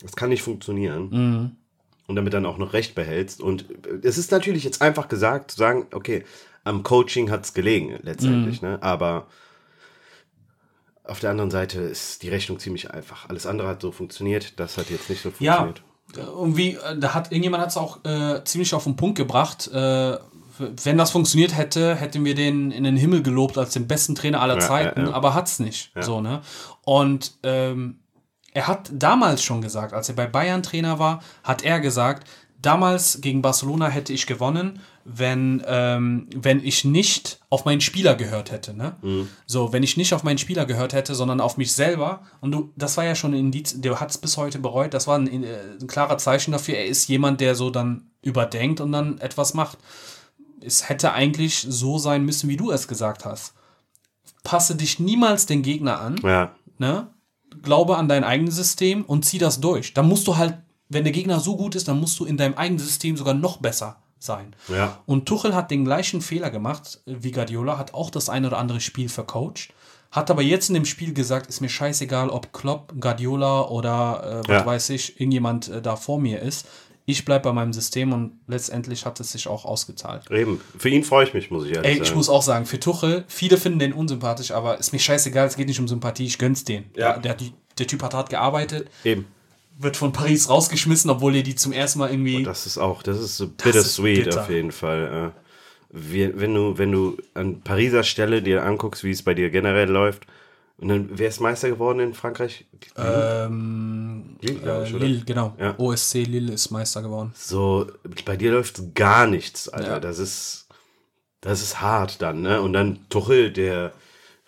das kann nicht funktionieren. Mhm. Und damit dann auch noch Recht behältst. Und es ist natürlich jetzt einfach gesagt, zu sagen, okay, am Coaching hat es gelegen, letztendlich, Mhm. ne? Aber auf der anderen Seite ist die Rechnung ziemlich einfach. Alles andere hat so funktioniert, das hat jetzt nicht so Ja, funktioniert. irgendwie, äh, da hat irgendjemand hat es auch äh, ziemlich auf den Punkt gebracht. Äh, wenn das funktioniert hätte, hätten wir den in den Himmel gelobt als den besten Trainer aller Ja, Zeiten, ja, ja. aber hat's nicht. So, ne? Und ähm, er hat damals schon gesagt, als er bei Bayern Trainer war, hat er gesagt, damals gegen Barcelona hätte ich gewonnen, wenn, ähm, wenn ich nicht auf meinen Spieler gehört hätte. Ne? So, wenn ich nicht auf meinen Spieler gehört hätte, sondern auf mich selber. Und du, das war ja schon ein Indiz, der hat es bis heute bereut. Das war ein, äh, ein klarer Zeichen dafür, er ist jemand, der so dann überdenkt und dann etwas macht. Es hätte eigentlich so sein müssen, wie du es gesagt hast. Passe dich niemals den Gegner an Ja. ne? Glaube an dein eigenes System und zieh das durch. Dann musst du halt, wenn der Gegner so gut ist, dann musst du in deinem eigenen System sogar noch besser sein. Ja. Und Tuchel hat den gleichen Fehler gemacht wie Guardiola, hat auch das ein oder andere Spiel vercoacht, hat aber jetzt in dem Spiel gesagt, ist mir scheißegal, ob Klopp, Guardiola oder äh, was Ja. weiß ich, irgendjemand äh, da vor mir ist. Ich bleibe bei meinem System und letztendlich hat es sich auch ausgezahlt. Eben. Für ihn freue ich mich, muss ich ehrlich Ey, sagen. ich muss auch sagen, für Tuchel, viele finden den unsympathisch, aber ist mir scheißegal, es geht nicht um Sympathie, ich gönn's den. Ja. Der, der, der Typ hat hart gearbeitet, Eben. Wird von Paris rausgeschmissen, obwohl er die zum ersten Mal irgendwie. Das ist auch, das ist so ist bittersweet bitter. auf jeden Fall. Wie, wenn du, wenn du an Pariser Stelle dir anguckst, wie es bei dir generell läuft, und dann, wer ist Meister geworden in Frankreich? ähm, Lille, ich, äh? Lille, genau. Ja. OSC Lille ist Meister geworden. So, bei dir läuft gar nichts, Alter. Ja. Das ist, das ist hart dann, ne? Und dann Tuchel, der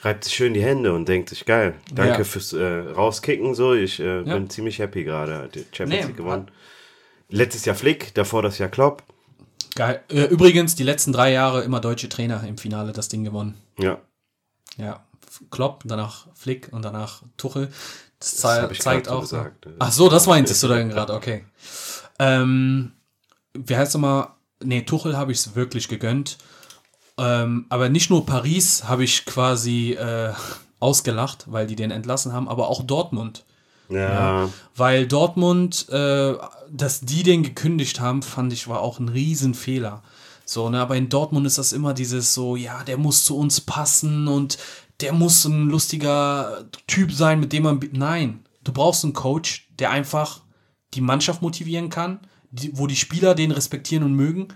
reibt sich schön die Hände und denkt sich, geil, danke Ja. fürs äh, Rauskicken, so, ich äh, Ja. bin ziemlich happy gerade, hat die Champions Nee, League gewonnen. Letztes Jahr Flick, davor das Jahr Klopp. Geil. Äh, übrigens, die letzten drei Jahre immer deutsche Trainer im Finale das Ding gewonnen. Ja, Ja. Klopp, danach Flick und danach Tuchel. Das, Das zei zeigt so auch. gesagt. Ach so, das meintest du dann gerade, okay. Ähm, wie heißt nochmal? Nee, Tuchel habe ich es wirklich gegönnt. Ähm, aber nicht nur Paris habe ich quasi äh, ausgelacht, weil die den entlassen haben, aber auch Dortmund. ja, Weil Dortmund, äh, dass die den gekündigt haben, fand ich, war auch ein Riesenfehler. So, ne, aber in Dortmund ist das immer dieses so, ja, der muss zu uns passen und der muss ein lustiger Typ sein, mit dem man. Nein, du brauchst einen Coach, der einfach die Mannschaft motivieren kann, die, wo die Spieler den respektieren und mögen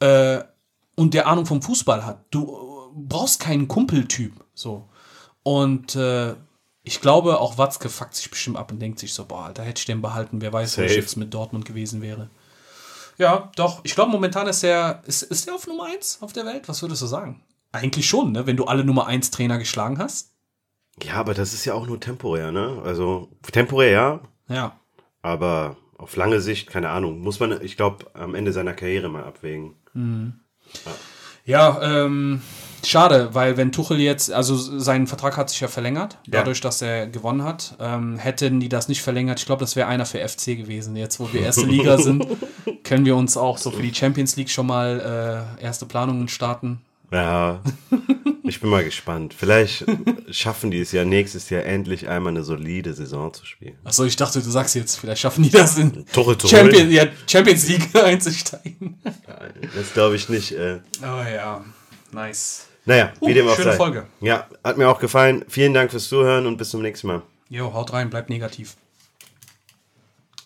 äh, und der Ahnung vom Fußball hat. Du äh, brauchst keinen Kumpeltyp. So. Und äh, ich glaube, auch Watzke fuckt sich bestimmt ab und denkt sich so, boah, da hätte ich den behalten, wer weiß, Safe. jetzt mit Dortmund gewesen wäre. Ja, doch. Ich glaube, momentan ist der, ist, ist der auf Nummer 1 auf der Welt? Was würdest du sagen? Eigentlich schon, ne? Wenn du alle Nummer 1 Trainer geschlagen hast. ja, aber das ist ja auch nur temporär, ne? Also, temporär, ja, Ja. aber auf lange Sicht, keine Ahnung, muss man, ich glaube, am Ende seiner Karriere mal abwägen. Ja, ähm, schade, weil wenn Tuchel jetzt, also sein Vertrag hat sich ja verlängert, dadurch, dass er gewonnen hat. Ähm, hätten die das nicht verlängert, ich glaube, das wäre einer für FC gewesen. Jetzt, wo wir erste Liga sind, können wir uns auch so für die Champions League schon mal äh, erste Planungen starten. Ja, ich bin mal gespannt. Vielleicht schaffen die es ja nächstes Jahr endlich einmal eine solide Saison zu spielen. Achso, ich dachte, du sagst jetzt, vielleicht schaffen die das in Tore Champion, ja, Champions League einzusteigen. Das glaube ich nicht. Äh. Oh ja, nice. Naja, wie Uh, dem auch schöne. Folge. Ja, hat mir auch gefallen. Vielen Dank fürs Zuhören und bis zum nächsten Mal. Jo, haut rein, bleibt negativ.